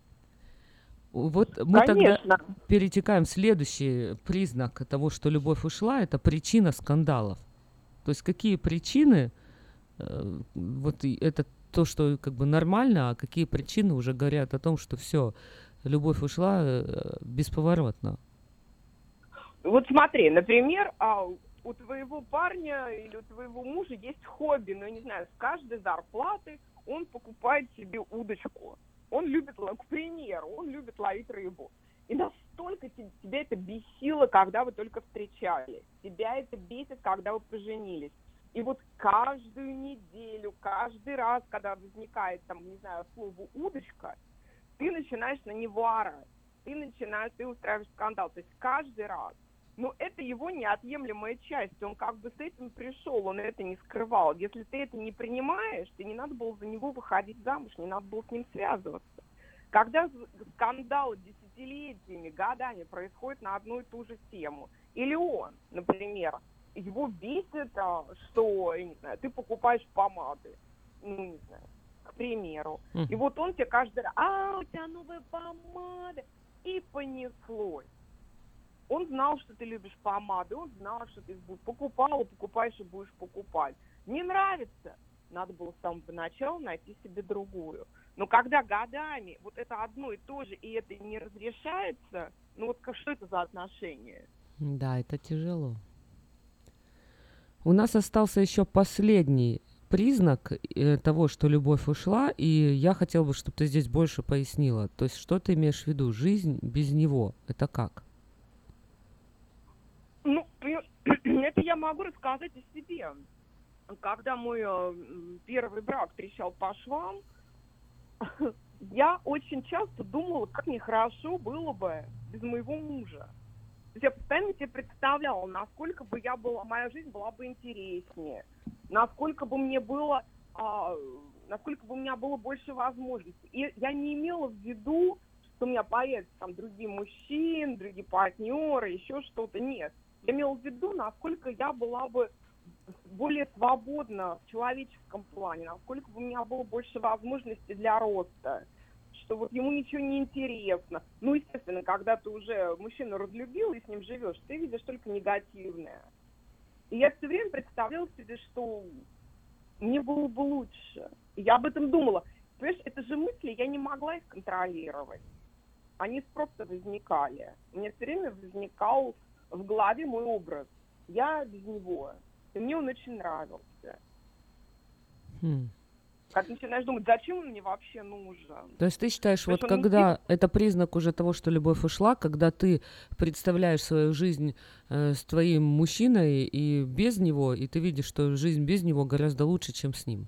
Вот мы Конечно. тогда перетекаем в следующий признак того, что любовь ушла, это причина скандалов. То есть какие причины, вот и это то, что как бы нормально, а какие причины уже говорят о том, что все, любовь ушла э, бесповоротно. Вот смотри, например, а, у твоего парня или у твоего мужа есть хобби, ну, я не знаю, с каждой зарплаты он покупает себе удочку. Он любит, к примеру, он любит ловить рыбу. И настолько те- тебя это бесило, когда вы только встречались. Тебя это бесит, когда вы поженились. И вот каждую неделю, каждый раз, когда возникает, там, не знаю, слово «удочка», ты начинаешь на него орать. Ты начинаешь, ты устраиваешь скандал. То есть каждый раз. Но это его неотъемлемая часть. Он как бы с этим пришел, он это не скрывал. Если ты это не принимаешь, тебе не надо было за него выходить замуж, не надо было с ним связываться. Когда з- скандал десятилетиями, годами происходит на одну и ту же тему, или он, например, его бесит, а, что, не знаю, ты покупаешь помады, ну, не знаю, к примеру. И вот он тебе каждый раз, а, у тебя новая помада, и понеслось. Он знал, что ты любишь помады, он знал, что ты будешь покупал, покупаешь и будешь покупать. Не нравится, надо было с самого начала найти себе другую. Но когда годами вот это одно и то же, и это не разрешается, ну вот что это за отношения? Да, это тяжело. У нас остался еще последний признак э, того, что любовь ушла, и я хотела бы, чтобы ты здесь больше пояснила. То есть, что ты имеешь в виду? Жизнь без него. Это как? Ну, [CLEARS THROAT] это я могу рассказать о себе. Когда мой э, первый брак трещал по швам, [LAUGHS] я очень часто думала, как нехорошо было бы без моего мужа. Есть я постоянно себе представляла, насколько бы я была, моя жизнь была бы интереснее, насколько бы мне было, а, насколько бы у меня было больше возможностей. И я не имела в виду, что у меня появятся там другие мужчины, другие партнеры, еще что-то. Нет. Я имела в виду, насколько я была бы более свободна в человеческом плане, насколько бы у меня было больше возможностей для роста, что вот ему ничего не интересно. Ну, естественно, когда ты уже мужчину разлюбил и с ним живешь, ты видишь только негативное. И я все время представляла себе, что мне было бы лучше. Я об этом думала. Понимаешь, это же мысли, я не могла их контролировать. Они просто возникали. У меня все время возникал в голове мой образ. Я без него. И мне он очень нравился. Хм. Как начинаешь думать, зачем он мне вообще нужен? То есть ты считаешь, То вот когда это признак уже того, что любовь ушла, когда ты представляешь свою жизнь э, с твоим мужчиной и без него, и ты видишь, что жизнь без него гораздо лучше, чем с ним.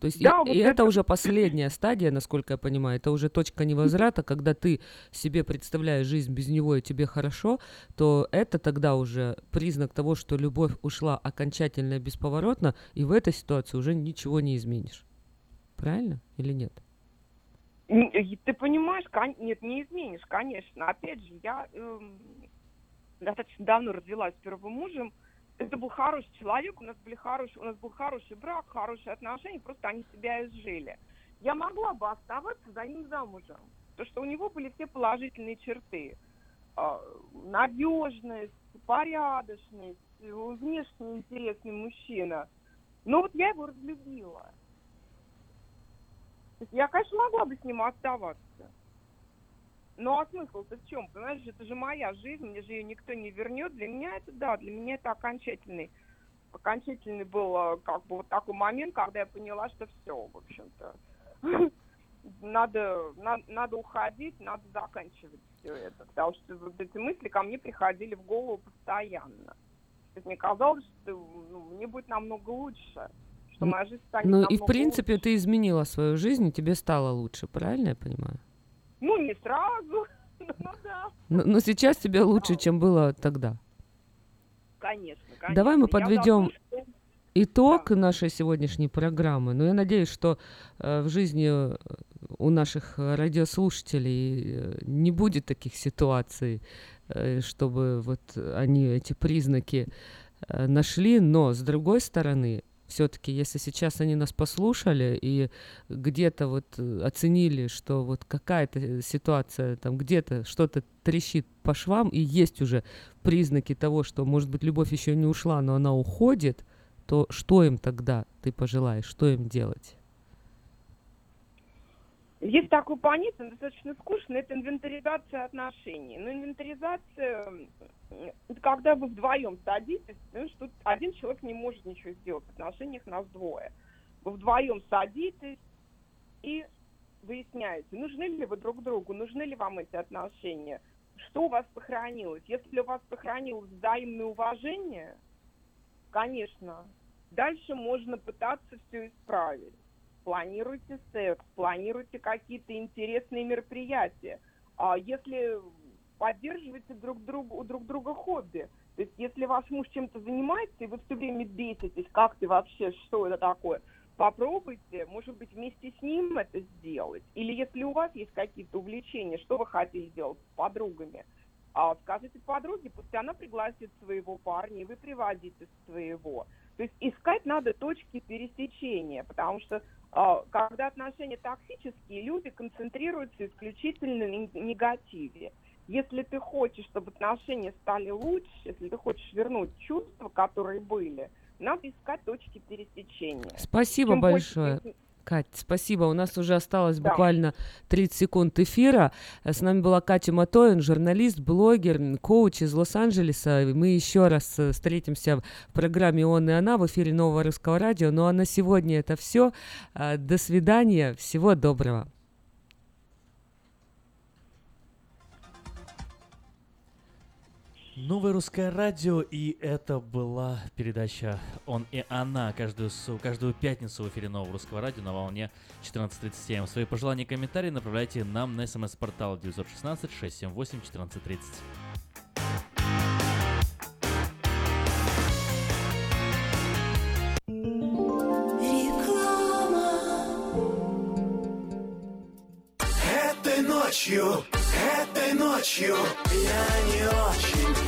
То есть и- Да, и, вот это это- уже последняя стадия, насколько я понимаю, это уже точка невозврата, когда ты себе представляешь жизнь без него и тебе хорошо, то это тогда уже признак того, что любовь ушла окончательно и бесповоротно, и в этой ситуации уже ничего не изменишь. Правильно или нет? И Ты понимаешь, кон- нет, не изменишь, конечно. Опять же, я эм, достаточно давно развелась с первым мужем. Это был хороший человек, у нас были хорошие, у нас был хороший брак, хорошие отношения, просто они себя изжили. Я могла бы оставаться за ним замужем, потому что у него были все положительные черты. А, Надежность, порядочность, внешне интересный мужчина. Но вот я его разлюбила. Я, конечно, могла бы с ним оставаться. Ну а смысл-то в чем? Понимаешь, это же моя жизнь, мне же ее никто не вернет. Для меня это да, для меня это окончательный, окончательный был э, как бы вот такой момент, когда я поняла, что все, в общем-то. [LAUGHS] Надо, надо, надо уходить, надо заканчивать все это. Потому что вот эти мысли ко мне приходили в голову постоянно. То есть мне казалось, что ну, мне будет намного лучше, что моя жизнь станет Ну и в принципе ты изменила свою жизнь, и тебе стало лучше, правильно я понимаю? Ну, не сразу, [LAUGHS] ну да, Но, но сейчас тебе лучше, чем было тогда. конечно, конечно. Давай мы подведем итог нашей сегодняшней программы. Но я надеюсь, что э, в жизни э, у наших радиослушателей э, не будет таких ситуаций, э, чтобы вот они эти признаки э, нашли. Но с другой стороны, все-таки, если сейчас они нас послушали и где-то вот э, оценили, что вот какая-то э, ситуация там где-то что-то трещит по швам и есть уже признаки того, что может быть любовь еще не ушла, но она уходит, то что им тогда ты пожелаешь, что им делать? Есть такое понятие, достаточно скучно, это инвентаризация отношений. Но инвентаризация, м, это когда вы вдвоем садитесь, ну, что один человек не может ничего сделать, в отношениях нас двое. Вы вдвоем садитесь и выясняете, нужны ли вы друг другу, нужны ли вам эти отношения, что у вас сохранилось. Если у вас сохранилось взаимное уважение, конечно, дальше можно пытаться все исправить. Планируйте секс, планируйте какие-то интересные мероприятия. А если поддерживаете друг другу, друг друга хобби, то есть если ваш муж чем-то занимается, и вы все время беситесь, как ты вообще, что это такое, попробуйте, может быть, вместе с ним это сделать. Или если у вас есть какие-то увлечения, что вы хотите сделать с подругами, а, скажите подруге, пусть она пригласит своего парня, и вы приводите своего. То есть искать надо точки пересечения, потому что когда отношения токсические, люди концентрируются исключительно на негативе. Если ты хочешь, чтобы отношения стали лучше, если ты хочешь вернуть чувства, которые были, надо искать точки пересечения. Спасибо Чем больше большое. ты- Кать, спасибо. У нас уже осталось Да. буквально 30 секунд эфира. Э, С нами была Катя Матоин, журналист, блогер, коуч из Лос-Анджелеса. Мы еще раз э, встретимся в программе «Он и она» в эфире Нового Русского Радио. Ну а на сегодня это все. До свидания. Всего доброго. Новое русское радио, и это была передача «Он и она» каждую, каждую пятницу в эфире Нового русского радио на волне 14.30 м. Свои пожелания и комментарии направляйте нам на смс-портал 916-678-1430. Этой ночью, этой ночью я не очень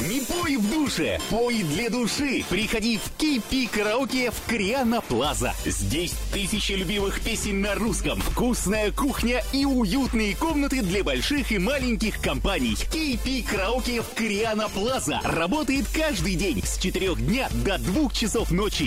Не пой в душе, пой для души. Приходи в Кипи Караоке в Криана Плаза. Здесь тысячи любимых песен на русском, вкусная кухня и уютные комнаты для больших и маленьких компаний. Кипи Караоке в Криана Плаза работает каждый день с 4 дня до 2 часов ночи.